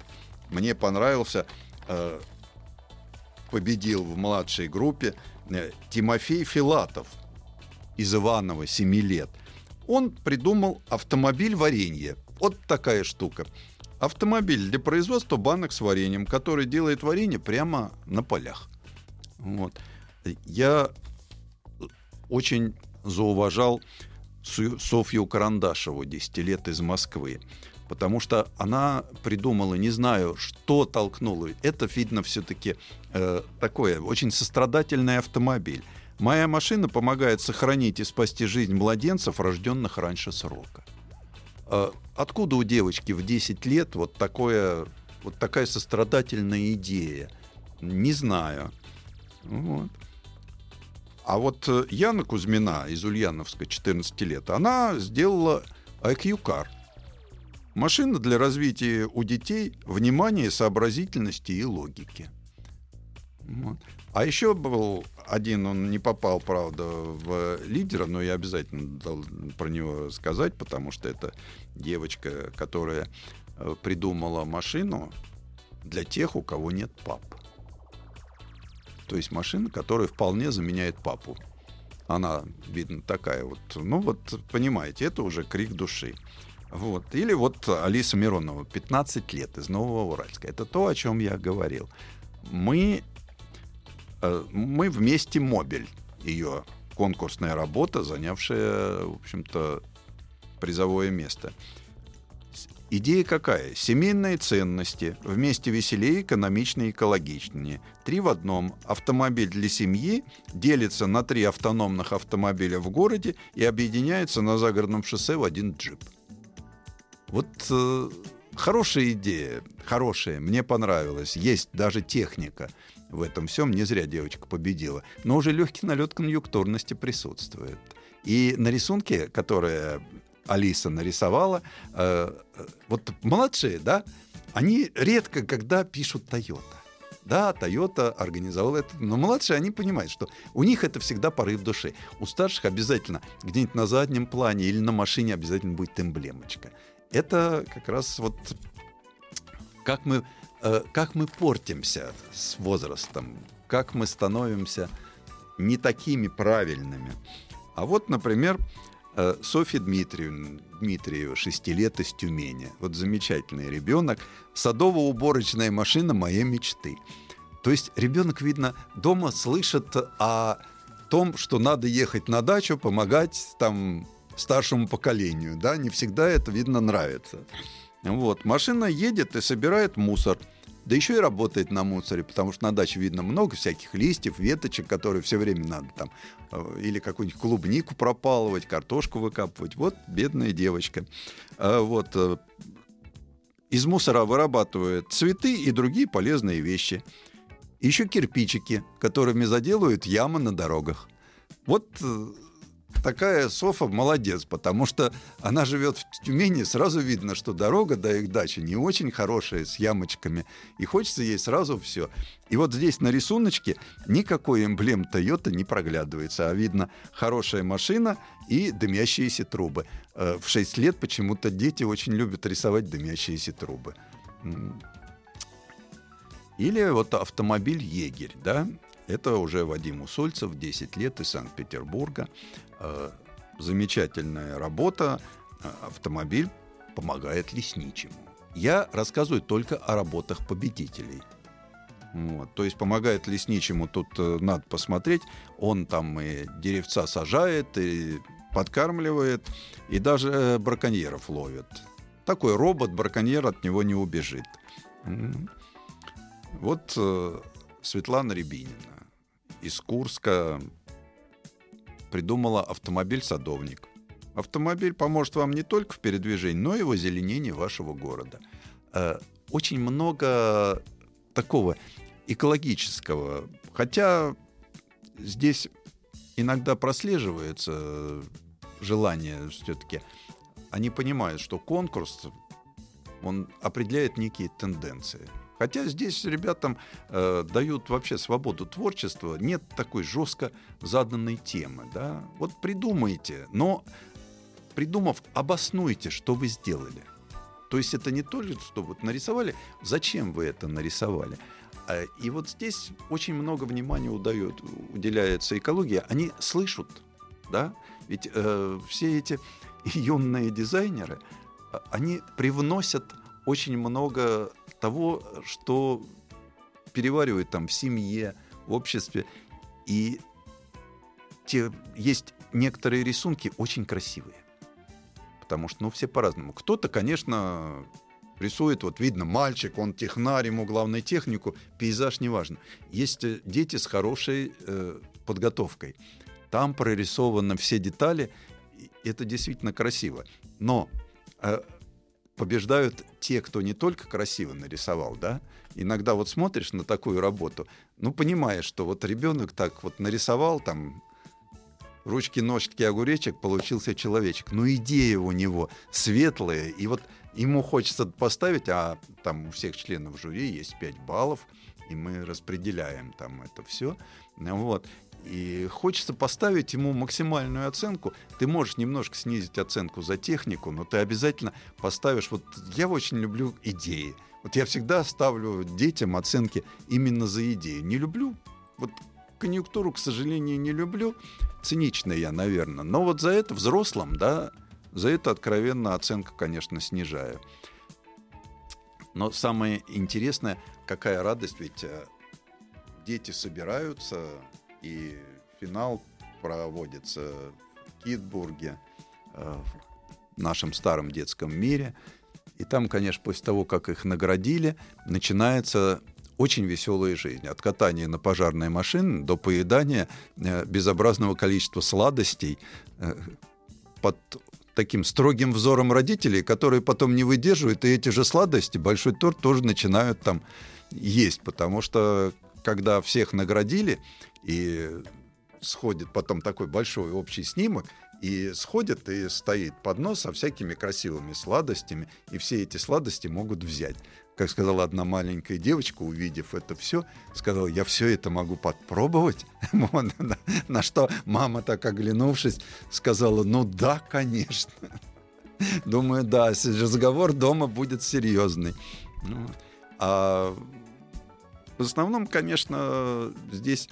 мне понравился э, победил в младшей группе э, Тимофей Филатов из Иванова, 7 лет. Он придумал автомобиль варенье. Вот такая штука. Автомобиль для производства банок с вареньем, который делает варенье прямо на полях. Вот. Я очень зауважал Софью Карандашеву, 10 лет из Москвы потому что она придумала, не знаю, что толкнуло. Это, видно, все-таки э, такое очень сострадательный автомобиль. Моя машина помогает сохранить и спасти жизнь младенцев, рожденных раньше срока. Э, откуда у девочки в 10 лет вот, такое, вот такая сострадательная идея? Не знаю. Вот. А вот э, Яна Кузьмина из Ульяновска, 14 лет, она сделала IQ-кар. Машина для развития у детей внимания, сообразительности и логики. Вот. А еще был один, он не попал, правда, в лидера, но я обязательно должен про него сказать, потому что это девочка, которая э, придумала машину для тех, у кого нет пап. То есть машина, которая вполне заменяет папу. Она, видно, такая вот. Ну вот, понимаете, это уже крик души. Вот. Или вот Алиса Миронова, 15 лет, из Нового Уральска. Это то, о чем я говорил. Мы, мы вместе мобиль, ее конкурсная работа, занявшая, в общем-то, призовое место. Идея какая? Семейные ценности. Вместе веселее, экономичнее, экологичнее. Три в одном. Автомобиль для семьи делится на три автономных автомобиля в городе и объединяется на загородном шоссе в один джип. Вот э, хорошая идея, хорошая, мне понравилась. Есть даже техника в этом всем. Не зря девочка победила. Но уже легкий налет конъюнктурности присутствует. И на рисунке, которые Алиса нарисовала, э, вот младшие, да, они редко когда пишут Toyota. Да, Toyota организовала это, но младшие, они понимают, что у них это всегда порыв души. У старших обязательно где-нибудь на заднем плане или на машине обязательно будет эмблемочка это как раз вот как мы, как мы портимся с возрастом, как мы становимся не такими правильными. А вот, например, э, Софья Дмитриевна, Дмитриева, 6 лет из Тюмени. Вот замечательный ребенок. Садово-уборочная машина моей мечты. То есть ребенок, видно, дома слышит о том, что надо ехать на дачу, помогать там старшему поколению, да, не всегда это, видно, нравится. Вот, машина едет и собирает мусор, да еще и работает на мусоре, потому что на даче видно много всяких листьев, веточек, которые все время надо там э, или какую-нибудь клубнику пропалывать, картошку выкапывать. Вот бедная девочка. А вот э, из мусора вырабатывают цветы и другие полезные вещи. Еще кирпичики, которыми заделывают ямы на дорогах. Вот э, такая Софа молодец, потому что она живет в Тюмени, сразу видно, что дорога до их дачи не очень хорошая, с ямочками, и хочется ей сразу все. И вот здесь на рисуночке никакой эмблем Toyota не проглядывается, а видно хорошая машина и дымящиеся трубы. Э, в 6 лет почему-то дети очень любят рисовать дымящиеся трубы. Или вот автомобиль «Егерь», да, это уже Вадим Усольцев, 10 лет из Санкт-Петербурга. Э, замечательная работа. Э, автомобиль помогает лесничему. Я рассказываю только о работах победителей. Вот. То есть помогает лесничему, тут э, надо посмотреть. Он там и деревца сажает, и подкармливает, и даже браконьеров ловит. Такой робот-браконьер от него не убежит. Вот Светлана Рябинина из Курска придумала автомобиль-садовник. Автомобиль поможет вам не только в передвижении, но и в озеленении вашего города. Э, очень много такого экологического, хотя здесь иногда прослеживается желание все-таки. Они понимают, что конкурс, он определяет некие тенденции. Хотя здесь ребятам э, дают вообще свободу творчества, нет такой жестко заданной темы. Да? Вот придумайте, но придумав, обоснуйте, что вы сделали. То есть это не то, что вот нарисовали, зачем вы это нарисовали. А, и вот здесь очень много внимания удает, уделяется экологии. Они слышат, да? Ведь э, все эти юные дизайнеры, а, они привносят очень много того, что переваривают там в семье, в обществе. И те, есть некоторые рисунки очень красивые. Потому что, ну, все по-разному. Кто-то, конечно, рисует, вот видно, мальчик, он технарь, ему главное технику, пейзаж не важно. Есть э, дети с хорошей э, подготовкой. Там прорисованы все детали, это действительно красиво. Но э, побеждают те, кто не только красиво нарисовал, да, иногда вот смотришь на такую работу, ну, понимаешь, что вот ребенок так вот нарисовал там ручки, ножки, огуречек, получился человечек. Но идея у него светлая, и вот ему хочется поставить, а там у всех членов жюри есть 5 баллов, и мы распределяем там это все. Вот и хочется поставить ему максимальную оценку. Ты можешь немножко снизить оценку за технику, но ты обязательно поставишь... Вот я очень люблю идеи. Вот я всегда ставлю детям оценки именно за идеи. Не люблю... Вот конъюнктуру, к сожалению, не люблю. Цинично я, наверное. Но вот за это взрослым, да, за это откровенно оценка, конечно, снижаю. Но самое интересное, какая радость, ведь э, дети собираются, и финал проводится в Китбурге, э, в нашем старом детском мире. И там, конечно, после того, как их наградили, начинается очень веселая жизнь. От катания на пожарной машине до поедания э, безобразного количества сладостей э, под таким строгим взором родителей, которые потом не выдерживают, и эти же сладости, большой торт тоже начинают там есть, потому что когда всех наградили, и сходит потом такой большой общий снимок, и сходит и стоит поднос со всякими красивыми сладостями, и все эти сладости могут взять. Как сказала одна маленькая девочка, увидев это все, сказала, я все это могу попробовать. На что мама, так оглянувшись, сказала, ну да, конечно. Думаю, да, разговор дома будет серьезный. Ну, а в основном, конечно, здесь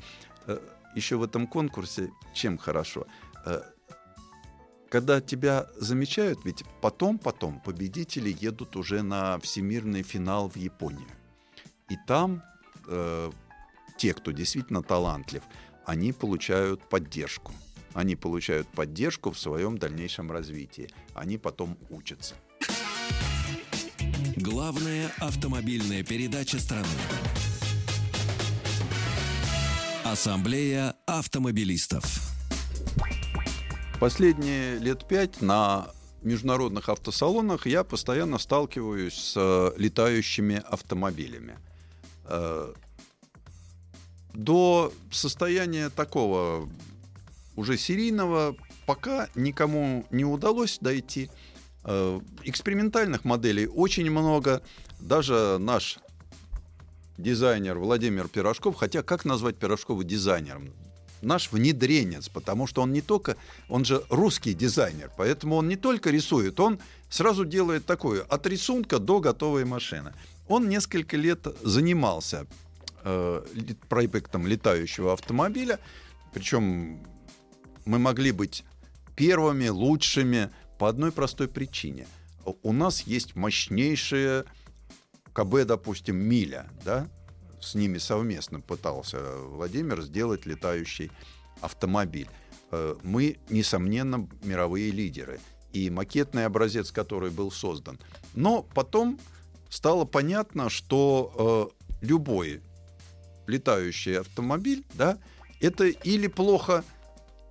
еще в этом конкурсе чем хорошо? Э, когда тебя замечают, ведь потом, потом победители едут уже на всемирный финал в Японию. И там э, те, кто действительно талантлив, они получают поддержку. Они получают поддержку в своем дальнейшем развитии. Они потом учатся. Главная автомобильная передача страны. Ассамблея автомобилистов. Последние лет пять на международных автосалонах я постоянно сталкиваюсь с э, летающими автомобилями. Э, до состояния такого уже серийного пока никому не удалось дойти. Э, экспериментальных моделей очень много. Даже наш дизайнер Владимир Пирожков, хотя как назвать Пирожкова дизайнером? Наш внедренец, потому что он не только, он же русский дизайнер, поэтому он не только рисует, он сразу делает такое, от рисунка до готовой машины. Он несколько лет занимался э, проектом летающего автомобиля, причем мы могли быть первыми, лучшими по одной простой причине. У нас есть мощнейшие КБ, допустим, Миля, да, с ними совместно пытался Владимир сделать летающий автомобиль. Э, мы, несомненно, мировые лидеры. И макетный образец, который был создан. Но потом стало понятно, что э, любой летающий автомобиль, да, это или плохо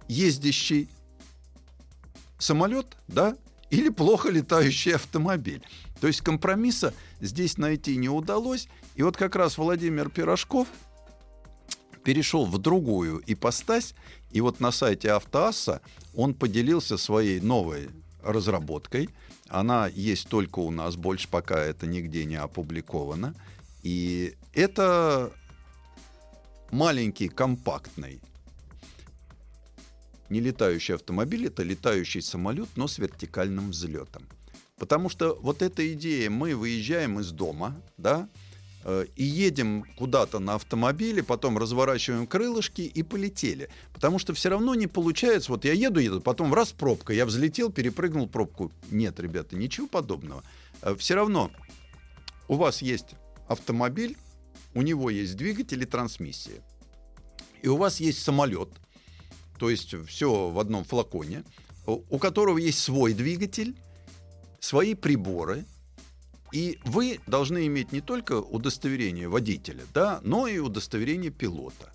ездящий самолет, да, или плохо летающий автомобиль. То есть компромисса здесь найти не удалось. И вот как раз Владимир Пирожков перешел в другую ипостась, и вот на сайте Автоасса он поделился своей новой разработкой. Она есть только у нас, больше пока это нигде не опубликовано. И это маленький, компактный не летающий автомобиль, это летающий самолет, но с вертикальным взлетом. Потому что вот эта идея, мы выезжаем из дома, да, э, и едем куда-то на автомобиле, потом разворачиваем крылышки и полетели. Потому что все равно не получается, вот я еду, еду, потом раз пробка, я взлетел, перепрыгнул пробку. Нет, ребята, ничего подобного. Э, все равно у вас есть автомобиль, у него есть двигатель и трансмиссия. И у вас есть самолет, то есть все в одном флаконе, у которого есть свой двигатель, свои приборы, и вы должны иметь не только удостоверение водителя, да, но и удостоверение пилота.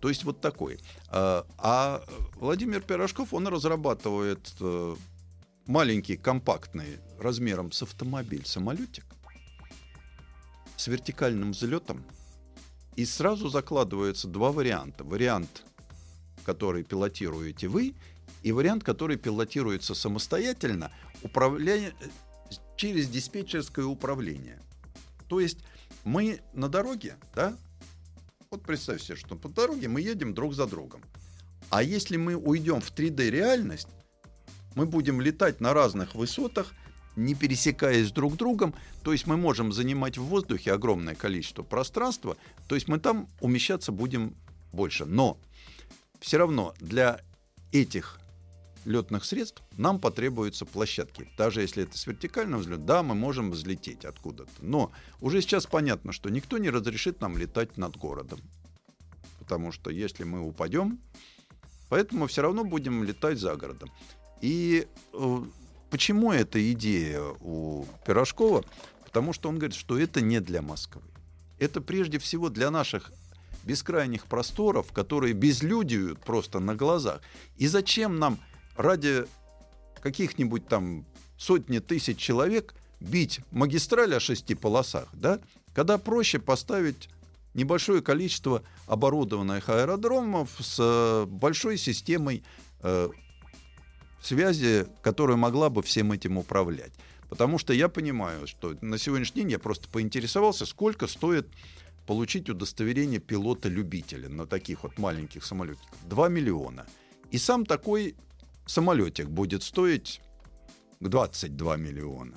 То есть вот такой. А, а Владимир Пирожков, он разрабатывает э, маленький, компактный, размером с автомобиль самолетик с вертикальным взлетом. И сразу закладываются два варианта. Вариант который пилотируете вы, и вариант, который пилотируется самостоятельно, управляя через диспетчерское управление. То есть мы на дороге, да, вот представьте себе, что по дороге мы едем друг за другом. А если мы уйдем в 3D-реальность, мы будем летать на разных высотах, не пересекаясь друг с другом, то есть мы можем занимать в воздухе огромное количество пространства, то есть мы там умещаться будем больше. Но все равно для этих летных средств нам потребуются площадки. Даже если это с вертикальным взлетом, да, мы можем взлететь откуда-то. Но уже сейчас понятно, что никто не разрешит нам летать над городом. Потому что если мы упадем, поэтому все равно будем летать за городом. И э, почему эта идея у Пирожкова? Потому что он говорит, что это не для Москвы. Это прежде всего для наших бескрайних просторов, которые безлюдиют просто на глазах. И зачем нам ради каких-нибудь там сотни тысяч человек бить магистраль о шести полосах, да, когда проще поставить небольшое количество оборудованных аэродромов с э, большой системой э, связи, которая могла бы всем этим управлять. Потому что я понимаю, что на сегодняшний день я просто поинтересовался, сколько стоит получить удостоверение пилота-любителя на таких вот маленьких самолетиках 2 миллиона. И сам такой самолетик будет стоить 22 миллиона.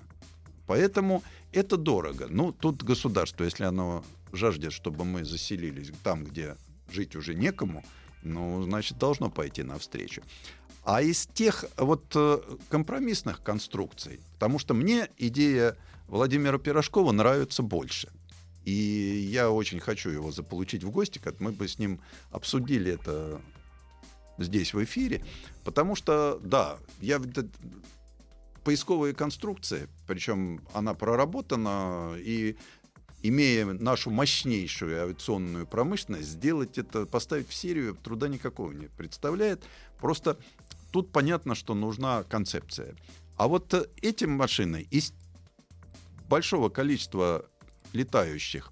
Поэтому это дорого. Ну, тут государство, если оно жаждет, чтобы мы заселились там, где жить уже некому, ну, значит, должно пойти навстречу. А из тех вот э, компромиссных конструкций, потому что мне идея Владимира Пирожкова нравится больше – и я очень хочу его заполучить в гости, как мы бы с ним обсудили это здесь в эфире, потому что, да, я поисковые конструкции, причем она проработана, и имея нашу мощнейшую авиационную промышленность, сделать это, поставить в серию труда никакого не представляет. Просто тут понятно, что нужна концепция. А вот э, эти машины из большого количества летающих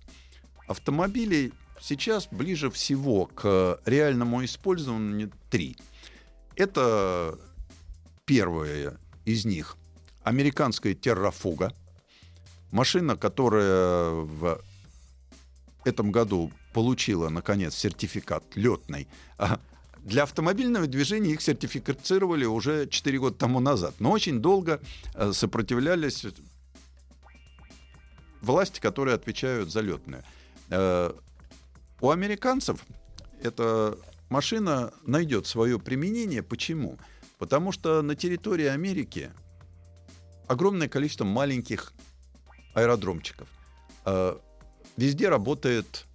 автомобилей сейчас ближе всего к реальному использованию три. Это первое из них американская террафуга, машина, которая в этом году получила, наконец, сертификат летный. А для автомобильного движения их сертифицировали уже 4 года тому назад. Но очень долго э, сопротивлялись власти, которые отвечают за летное. У американцев эта машина найдет свое применение. Почему? Потому что на территории Америки огромное количество маленьких аэродромчиков. Э, везде работает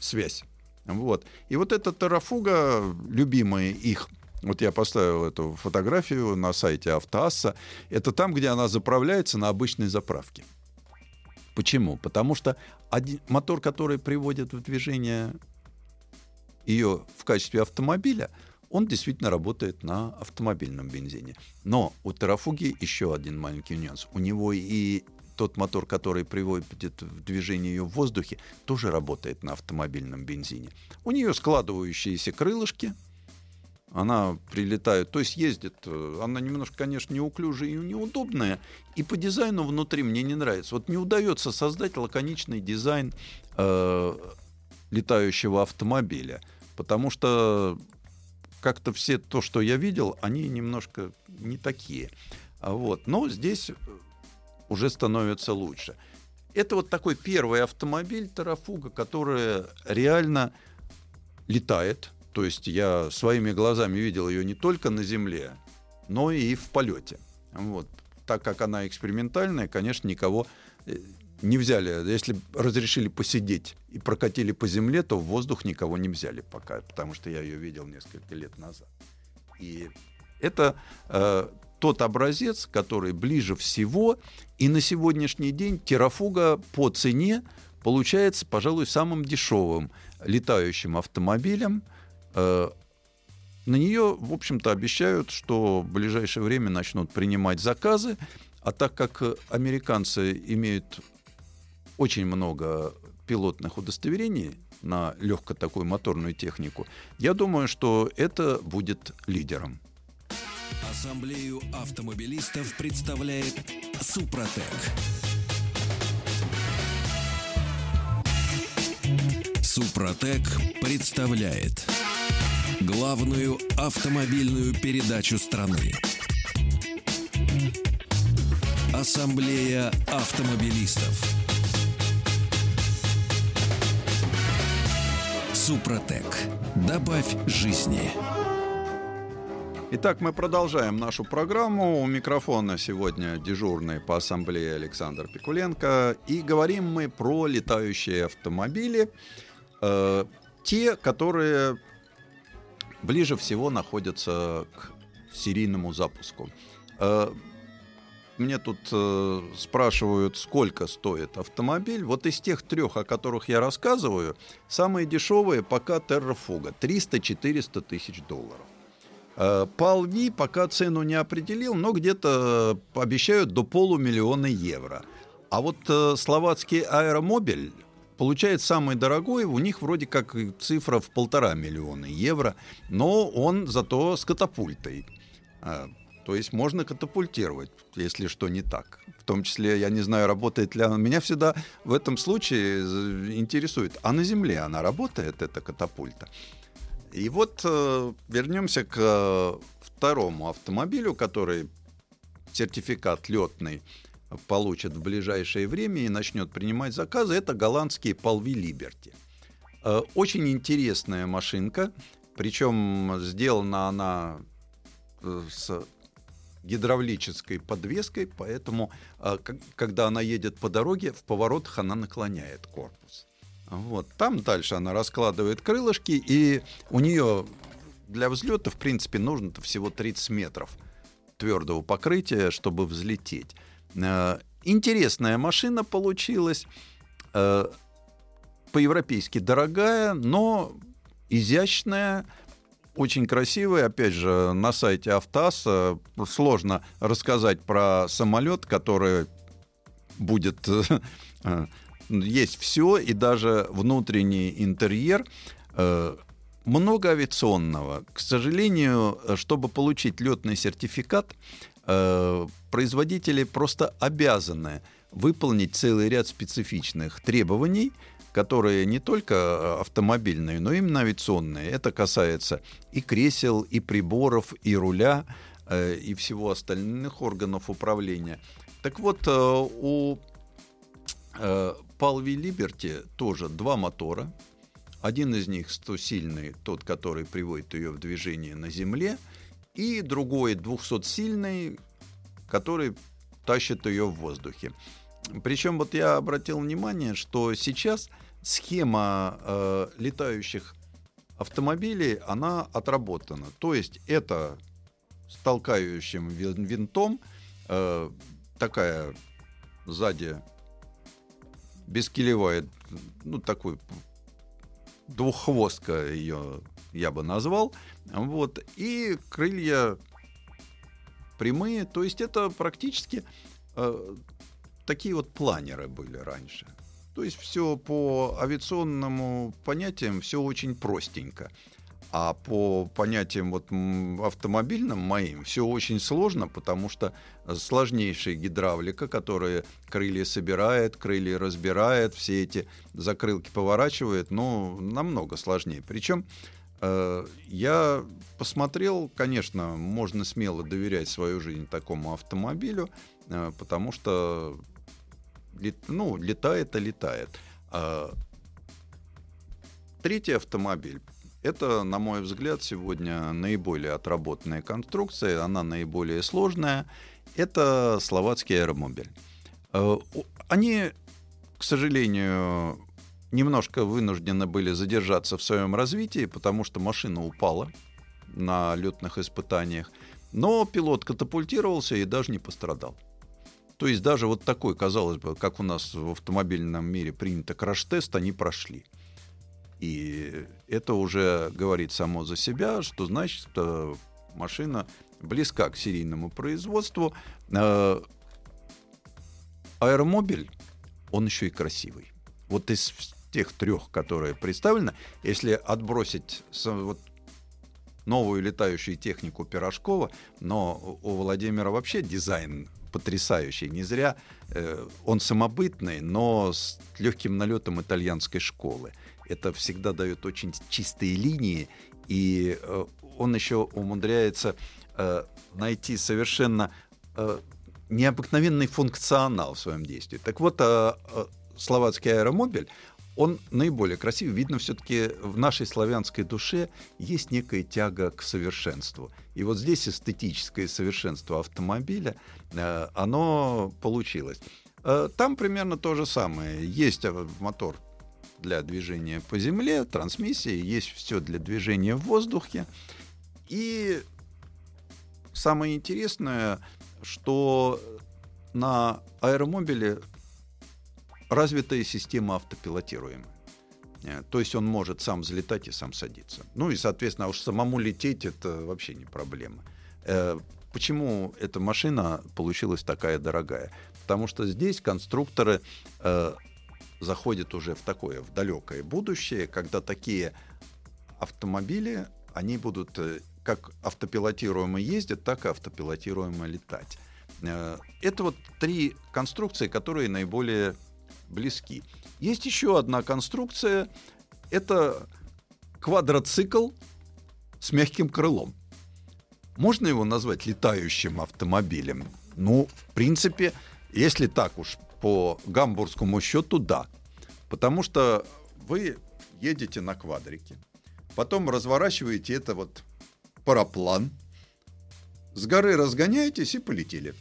связь. Вот. И вот эта тарафуга, любимая их, вот я поставил эту фотографию на сайте Автоасса, это там, где она заправляется на обычной заправке. Почему? Потому что один, мотор, который приводит в движение ее в качестве автомобиля, он действительно работает на автомобильном бензине. Но у Тарафуги еще один маленький нюанс. У него и тот мотор, который приводит в движение ее в воздухе, тоже работает на автомобильном бензине. У нее складывающиеся крылышки, она прилетает, то есть ездит, э, она немножко, конечно, неуклюжая и неудобная, и по дизайну внутри мне не нравится. Вот не удается создать лаконичный дизайн э, летающего автомобиля, потому что как-то все то, что я видел, они немножко не такие. А вот. Но здесь уже становится лучше. Это вот такой первый автомобиль Тарафуга, который реально летает, то есть я своими глазами видел ее не только на земле, но и в полете. Вот. Так как она экспериментальная, конечно, никого э, не взяли. Если разрешили посидеть и прокатили по земле, то в воздух никого не взяли пока, потому что я ее видел несколько лет назад. И это э, тот образец, который ближе всего, и на сегодняшний день терафуга по цене получается, пожалуй, самым дешевым летающим автомобилем – на нее, в общем-то, обещают, что в ближайшее время начнут принимать заказы, а так как американцы имеют очень много пилотных удостоверений на легкую такую моторную технику, я думаю, что это будет лидером. Ассамблею автомобилистов представляет Супротек. Супротек представляет главную автомобильную передачу страны. Ассамблея автомобилистов. Супротек. Добавь жизни. Итак, мы продолжаем нашу программу. У микрофона сегодня дежурный по ассамблее Александр Пикуленко. И говорим мы про летающие автомобили. Э, те, которые ближе всего находятся к серийному запуску. Э, мне тут э, спрашивают, сколько стоит автомобиль. Вот из тех трех, о которых я рассказываю, самые дешевые пока Terrafuga 300-400 тысяч долларов. Э, Палви пока цену не определил, но где-то обещают до полумиллиона евро. А вот словацкий аэромобиль получает самый дорогой, у них вроде как цифра в полтора миллиона евро, но он зато с катапультой. А, то есть можно катапультировать, если что не так. В том числе, я не знаю, работает ли она. Меня всегда в этом случае интересует, а на Земле она работает, эта катапульта? И вот э, вернемся к э, второму автомобилю, который сертификат летный получит в ближайшее время и начнет принимать заказы, это голландские Полви Либерти. Э, очень интересная машинка, причем сделана она э, с гидравлической подвеской, поэтому, э, когда она едет по дороге, в поворотах она наклоняет корпус. Вот. Там дальше она раскладывает крылышки, и у нее для взлета, в принципе, нужно всего 30 метров твердого покрытия, чтобы взлететь. Э, интересная машина получилась. Э, по-европейски дорогая, но изящная, очень красивый. Опять же, на сайте Автас э, сложно рассказать про самолет, который будет... Есть все, и даже внутренний интерьер. Много авиационного. К сожалению, чтобы получить летный сертификат, производители просто обязаны выполнить целый ряд специфичных требований, которые не только э, автомобильные, но именно авиационные. Это касается и кресел, и приборов, и руля, э, и всего остальных органов управления. Так вот, э, у э, Palvi Liberty тоже два мотора. Один из них 100-сильный, тот, который приводит ее в движение на земле, и другой 200-сильный, который тащит ее в воздухе. Причем вот я обратил внимание, что сейчас схема э, летающих автомобилей, она отработана. То есть это с толкающим вин- винтом, э, такая сзади бескилевая, ну такой двуххвостка ее я бы назвал, вот, и крылья прямые, то есть это практически э, такие вот планеры были раньше. То есть все по авиационному понятиям все очень простенько. А по понятиям вот автомобильным моим все очень сложно, потому что сложнейшая гидравлика, которая крылья собирает, крылья разбирает, все эти закрылки поворачивает, ну, намного сложнее. Причем я посмотрел, конечно, можно смело доверять свою жизнь такому автомобилю, э, потому что ну, летает и летает. А Третий автомобиль. Это, на мой взгляд, сегодня наиболее отработанная конструкция, она наиболее сложная. Это словацкий аэромобиль. Э, Они, к сожалению, немножко вынуждены были задержаться в своем развитии, потому что машина упала на летных испытаниях. Но пилот катапультировался и даже не пострадал. То есть даже вот такой, казалось бы, как у нас в автомобильном мире принято краш-тест, они прошли. И это уже говорит само за себя, что значит, э, машина близка к серийному производству. Э, Аэромобиль, он еще и красивый. Вот из тех трех, которые представлены, если отбросить вот новую летающую технику Пирожкова, но у Владимира вообще дизайн потрясающий. Не зря э, он самобытный, но с легким налетом итальянской школы. Это всегда дает очень чистые линии, и э, он еще умудряется э, найти совершенно э, необыкновенный функционал в своем действии. Так вот, э, э, словацкий аэромобиль, он наиболее красивый. Видно, все-таки в нашей славянской душе есть некая тяга к совершенству. И вот здесь эстетическое совершенство автомобиля, э, оно получилось. Э, Там примерно то же самое. Есть э, мотор для движения по земле, трансмиссия, есть все для движения в воздухе. И самое интересное, что на аэромобиле развитая система автопилотируемая. Э, То есть он может сам взлетать и сам садиться. Ну и, соответственно, а уж самому лететь это вообще не проблема. Э, Почему эта машина получилась такая дорогая? Потому что здесь конструкторы э, заходят уже в такое, в далекое будущее, когда такие автомобили, они будут э, как автопилотируемо ездят, так и автопилотируемо летать. Это вот три конструкции, которые наиболее близки. Есть еще одна конструкция. Это квадроцикл с мягким крылом. Можно его назвать летающим автомобилем? Ну, в принципе, если так уж по гамбургскому счету, да. Потому что вы едете на квадрике, потом разворачиваете это вот параплан, с горы разгоняетесь и полетели.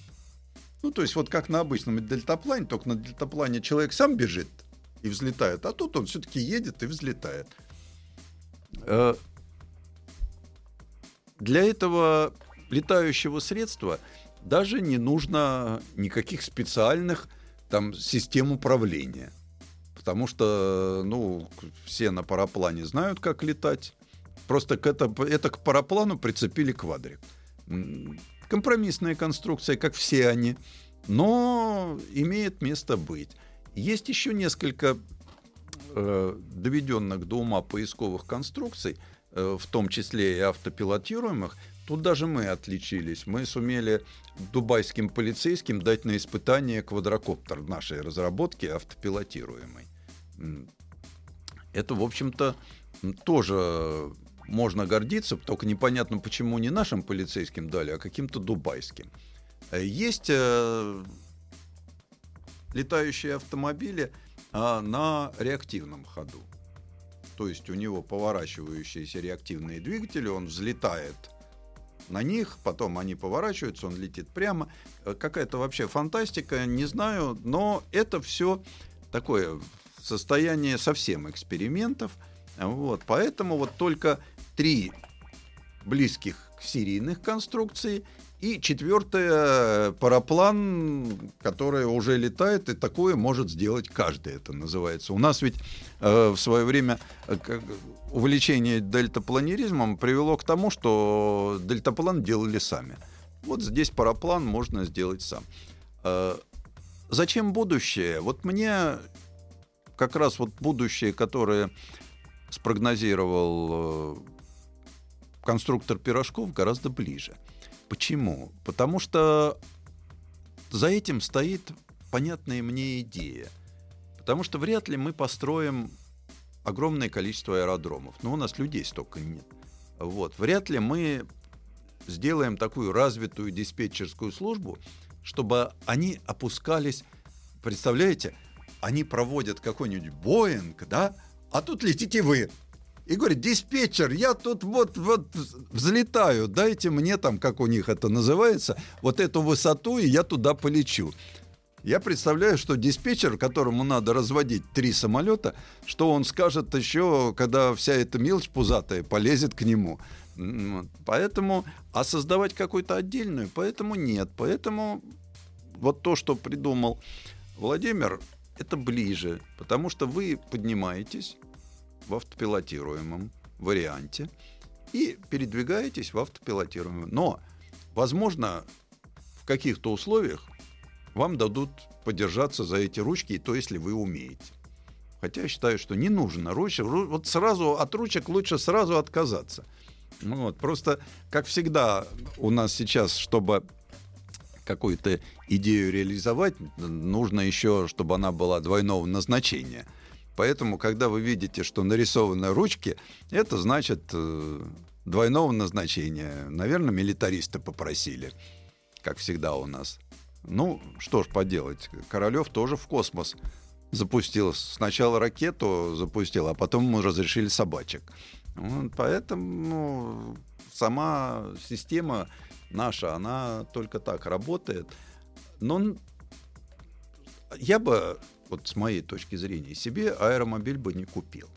Ну, то есть вот как на обычном дельтаплане, только на дельтаплане человек сам бежит и взлетает, а тут он все-таки едет и взлетает. Э, Для этого летающего средства даже не нужно никаких специальных там систем управления. Потому что, ну, все на параплане знают, как летать. Просто к это, это к параплану прицепили квадрик. Компромиссная конструкция, как все они, но имеет место быть. Есть еще несколько э, доведенных до ума поисковых конструкций, э, в том числе и автопилотируемых. Тут даже мы отличились. Мы сумели дубайским полицейским дать на испытание квадрокоптер нашей разработки автопилотируемый. Это, в общем-то, тоже можно гордиться, только непонятно, почему не нашим полицейским дали, а каким-то дубайским. Э, есть э, летающие автомобили а, на реактивном ходу. То есть у него поворачивающиеся реактивные двигатели, он взлетает на них, потом они поворачиваются, он летит прямо. Э, какая-то вообще фантастика, не знаю, но это все такое состояние совсем экспериментов. Вот, поэтому вот только три близких к серийных конструкций и четвертое параплан, который уже летает, и такое может сделать каждый, это называется. У нас ведь э, в свое время э, увлечение дельтапланеризмом привело к тому, что дельтаплан делали сами. Вот здесь параплан можно сделать сам. Э, зачем будущее? Вот мне как раз вот будущее, которое спрогнозировал э, конструктор пирожков гораздо ближе. Почему? Потому что за этим стоит понятная мне идея. Потому что вряд ли мы построим огромное количество аэродромов. Но у нас людей столько нет. Вот. Вряд ли мы сделаем такую развитую диспетчерскую службу, чтобы они опускались, представляете, они проводят какой-нибудь Боинг, да, а тут летите вы и говорит, диспетчер, я тут вот, вот взлетаю, дайте мне там, как у них это называется, вот эту высоту, и я туда полечу. Я представляю, что диспетчер, которому надо разводить три самолета, что он скажет еще, когда вся эта мелочь пузатая полезет к нему. Поэтому, а создавать какую-то отдельную, поэтому нет. Поэтому вот то, что придумал Владимир, это ближе, потому что вы поднимаетесь, в автопилотируемом варианте и передвигаетесь в автопилотируемом. Но, возможно, в каких-то условиях вам дадут подержаться за эти ручки, и то, если вы умеете. Хотя я считаю, что не нужно ручек. Вот сразу от ручек лучше сразу отказаться. Ну вот, просто, как всегда, у нас сейчас, чтобы какую-то идею реализовать, нужно еще, чтобы она была двойного назначения – Поэтому, когда вы видите, что нарисованы ручки, это значит э, двойного назначения. Наверное, милитаристы попросили, как всегда у нас. Ну, что ж поделать, Королев тоже в космос запустил. Сначала ракету запустил, а потом ему разрешили собачек. Вот, поэтому ну, сама система наша, она только так работает. Но я бы вот с моей точки зрения, себе аэромобиль бы не купил.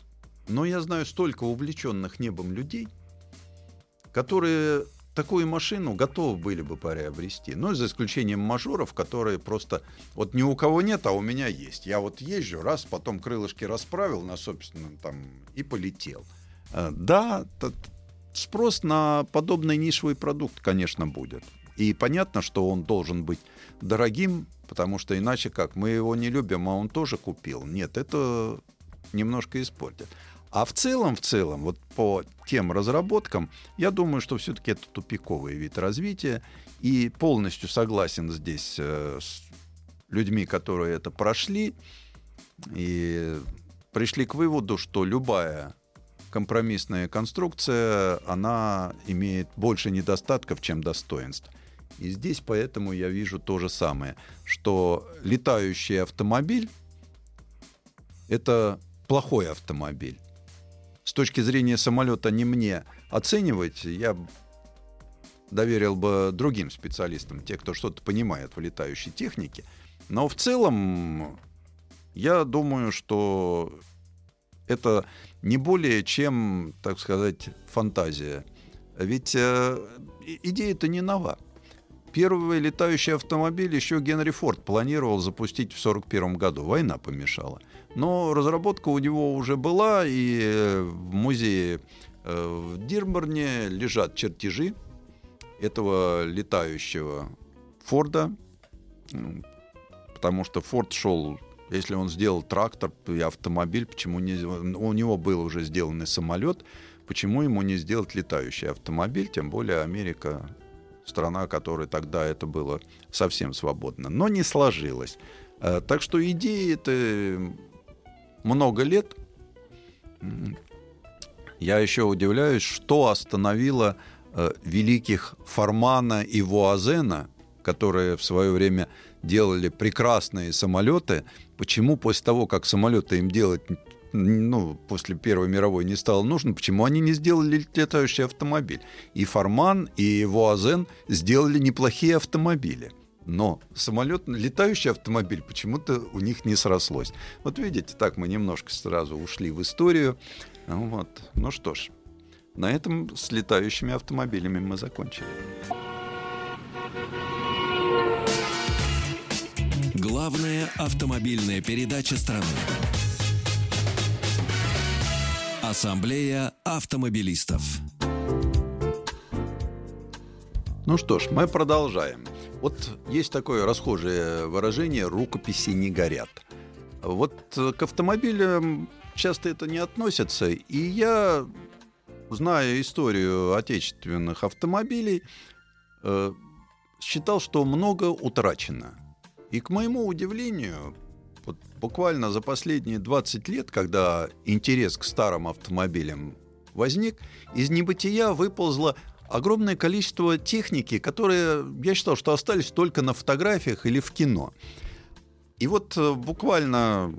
Но я знаю столько увлеченных небом людей, которые такую машину готовы были бы приобрести. Ну, за исключением мажоров, которые просто... Вот ни у кого нет, а у меня есть. Я вот езжу, раз, потом крылышки расправил на собственном там и полетел. Э, да, спрос на подобный нишевый продукт, конечно, будет. И понятно, что он должен быть дорогим, потому что иначе как? Мы его не любим, а он тоже купил. Нет, это немножко испортит. А в целом, в целом, вот по тем разработкам, я думаю, что все-таки это тупиковый вид развития. И полностью согласен здесь э, с людьми, которые это прошли, и пришли к выводу, что любая компромиссная конструкция, она имеет больше недостатков, чем достоинств. И здесь поэтому я вижу то же самое, что летающий автомобиль — это плохой автомобиль. С точки зрения самолета не мне оценивать, я доверил бы другим специалистам, те, кто что-то понимает в летающей технике. Но в целом я думаю, что это не более чем, так сказать, фантазия. Ведь э, идея-то не нова. Первый летающий автомобиль еще Генри Форд планировал запустить в 1941 году. Война помешала. Но разработка у него уже была, и в музее Э, в Дирборне лежат чертежи этого летающего Форда, потому что Форд шел, если он сделал трактор и автомобиль, почему не... У него был уже сделанный самолет, почему ему не сделать летающий автомобиль, тем более Америка страна, которая тогда это было совсем свободно. Но не сложилось. Э, так что идеи это много лет. Я еще удивляюсь, что остановило э, великих Формана и Вуазена, которые в свое время делали прекрасные самолеты, почему после того, как самолеты им делать ну, после Первой мировой не стало нужно, почему они не сделали летающий автомобиль? И Форман, и Вуазен сделали неплохие автомобили. Но самолет, летающий автомобиль почему-то у них не срослось. Вот видите, так мы немножко сразу ушли в историю. Вот. Ну что ж, на этом с летающими автомобилями мы закончили. Главная автомобильная передача страны. Ассамблея автомобилистов. Ну что ж, мы продолжаем. Вот есть такое расхожее выражение «рукописи не горят». Вот к автомобилям часто это не относится, и я, зная историю отечественных автомобилей, э, считал, что много утрачено. И к моему удивлению, буквально за последние 20 лет, когда интерес к старым автомобилям возник, из небытия выползло огромное количество техники, которые, я считал, что остались только на фотографиях или в кино. И вот э, буквально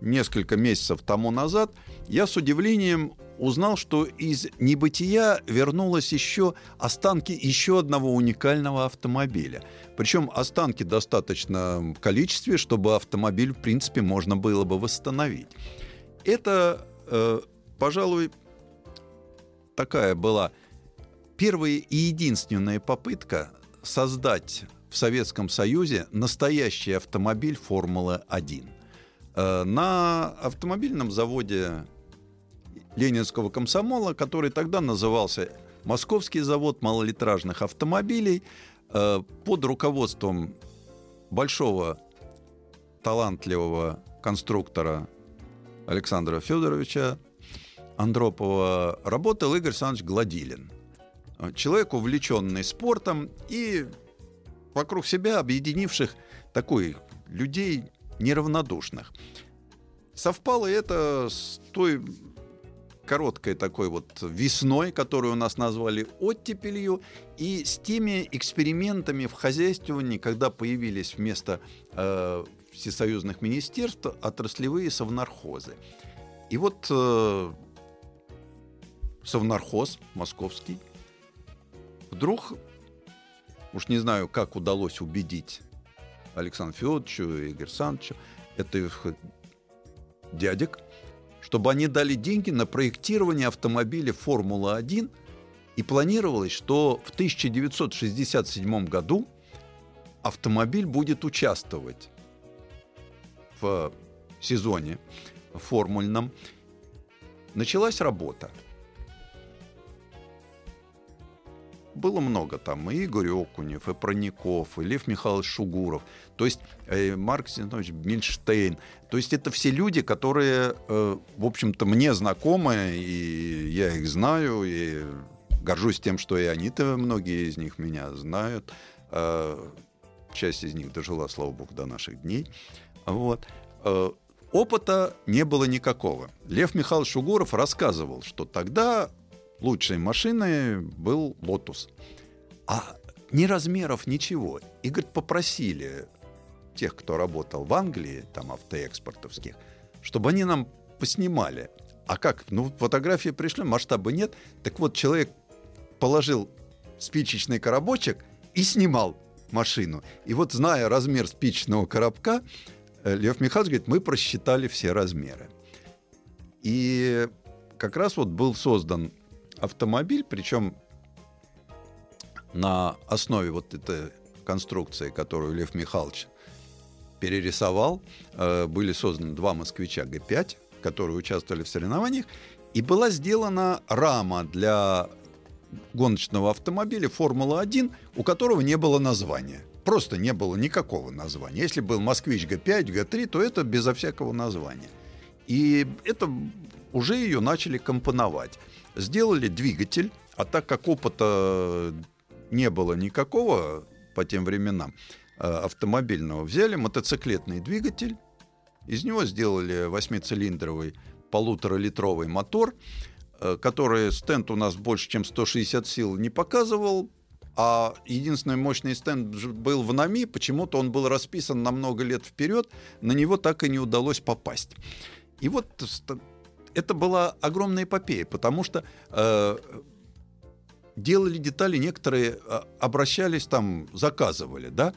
несколько месяцев тому назад я с удивлением узнал, что из небытия вернулось еще останки еще одного уникального автомобиля. Причем останки достаточно в количестве, чтобы автомобиль, в принципе, можно было бы восстановить. Это, э, пожалуй, такая была первая и единственная попытка создать в Советском Союзе настоящий автомобиль Формулы-1. Э, на автомобильном заводе Ленинского комсомола, который тогда назывался Московский завод малолитражных автомобилей, э, под руководством большого талантливого конструктора Александра Федоровича Андропова работал Игорь Александрович Гладилин. Человек, увлеченный спортом и вокруг себя объединивших такой людей неравнодушных. Совпало это с той короткой такой вот весной, которую у нас назвали оттепелью, и с теми экспериментами в хозяйствовании, когда появились вместо э, всесоюзных министерств отраслевые совнархозы. И вот э, совнархоз московский вдруг, уж не знаю, как удалось убедить Александру Федоровичу и Игорь Александровичу, это их дядек, чтобы они дали деньги на проектирование автомобиля Формула-1, и планировалось, что в 1967 году автомобиль будет участвовать в сезоне формульном. Началась работа – было много там, и Игорь Окунев, и Проников, и Лев Михайлович Шугуров, то есть э, Марк Зинович Мильштейн. То есть это все люди, которые, э, в общем-то, мне знакомы, и я их знаю, и горжусь тем, что и они-то, многие из них меня знают. Э, часть из них дожила, слава богу, до наших дней. Вот. Э, опыта не было никакого. Лев Михайлович Шугуров рассказывал, что тогда лучшей машиной был Lotus. А ни размеров, ничего. И, говорит, попросили тех, кто работал в Англии, там автоэкспортовских, чтобы они нам поснимали. А как? Ну, фотографии пришли, масштаба нет. Так вот, человек положил спичечный коробочек и снимал машину. И вот, зная размер спичечного коробка, э, Лев Михайлович говорит, мы просчитали все размеры. И как раз вот был создан автомобиль, причем на основе вот этой конструкции, которую Лев Михайлович перерисовал, э, были созданы два москвича Г5, которые участвовали в соревнованиях. И была сделана рама для гоночного автомобиля Формула-1, у которого не было названия. Просто не было никакого названия. Если был «Москвич Г5», Г3, то это безо всякого названия. И это уже ее начали компоновать. Сделали двигатель, а так как опыта не было никакого по тем временам э, автомобильного, взяли мотоциклетный двигатель, из него сделали восьмицилиндровый полуторалитровый мотор, э, который стенд у нас больше, чем 160 сил не показывал, а единственный мощный стенд был в НАМИ, почему-то он был расписан на много лет вперед, на него так и не удалось попасть. И вот это была огромная эпопея, потому что э, делали детали, некоторые э, обращались там, заказывали, да,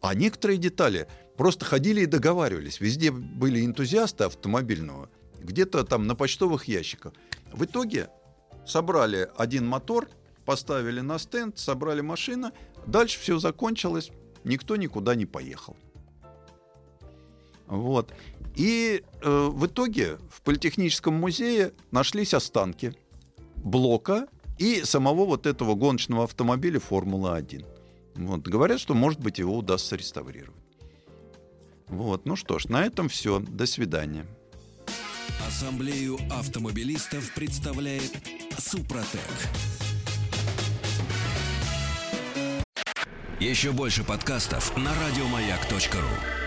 а некоторые детали просто ходили и договаривались. Везде были энтузиасты автомобильного, где-то там на почтовых ящиках. В итоге собрали один мотор, поставили на стенд, собрали машину, дальше все закончилось, никто никуда не поехал. Вот. И э, в итоге в Политехническом музее нашлись останки блока и самого вот этого гоночного автомобиля Формула-1. Вот. Говорят, что, может быть, его удастся реставрировать. Вот. Ну что ж, на этом все. До свидания. Ассамблею автомобилистов представляет Супротек. Еще больше подкастов на радиомаяк.ру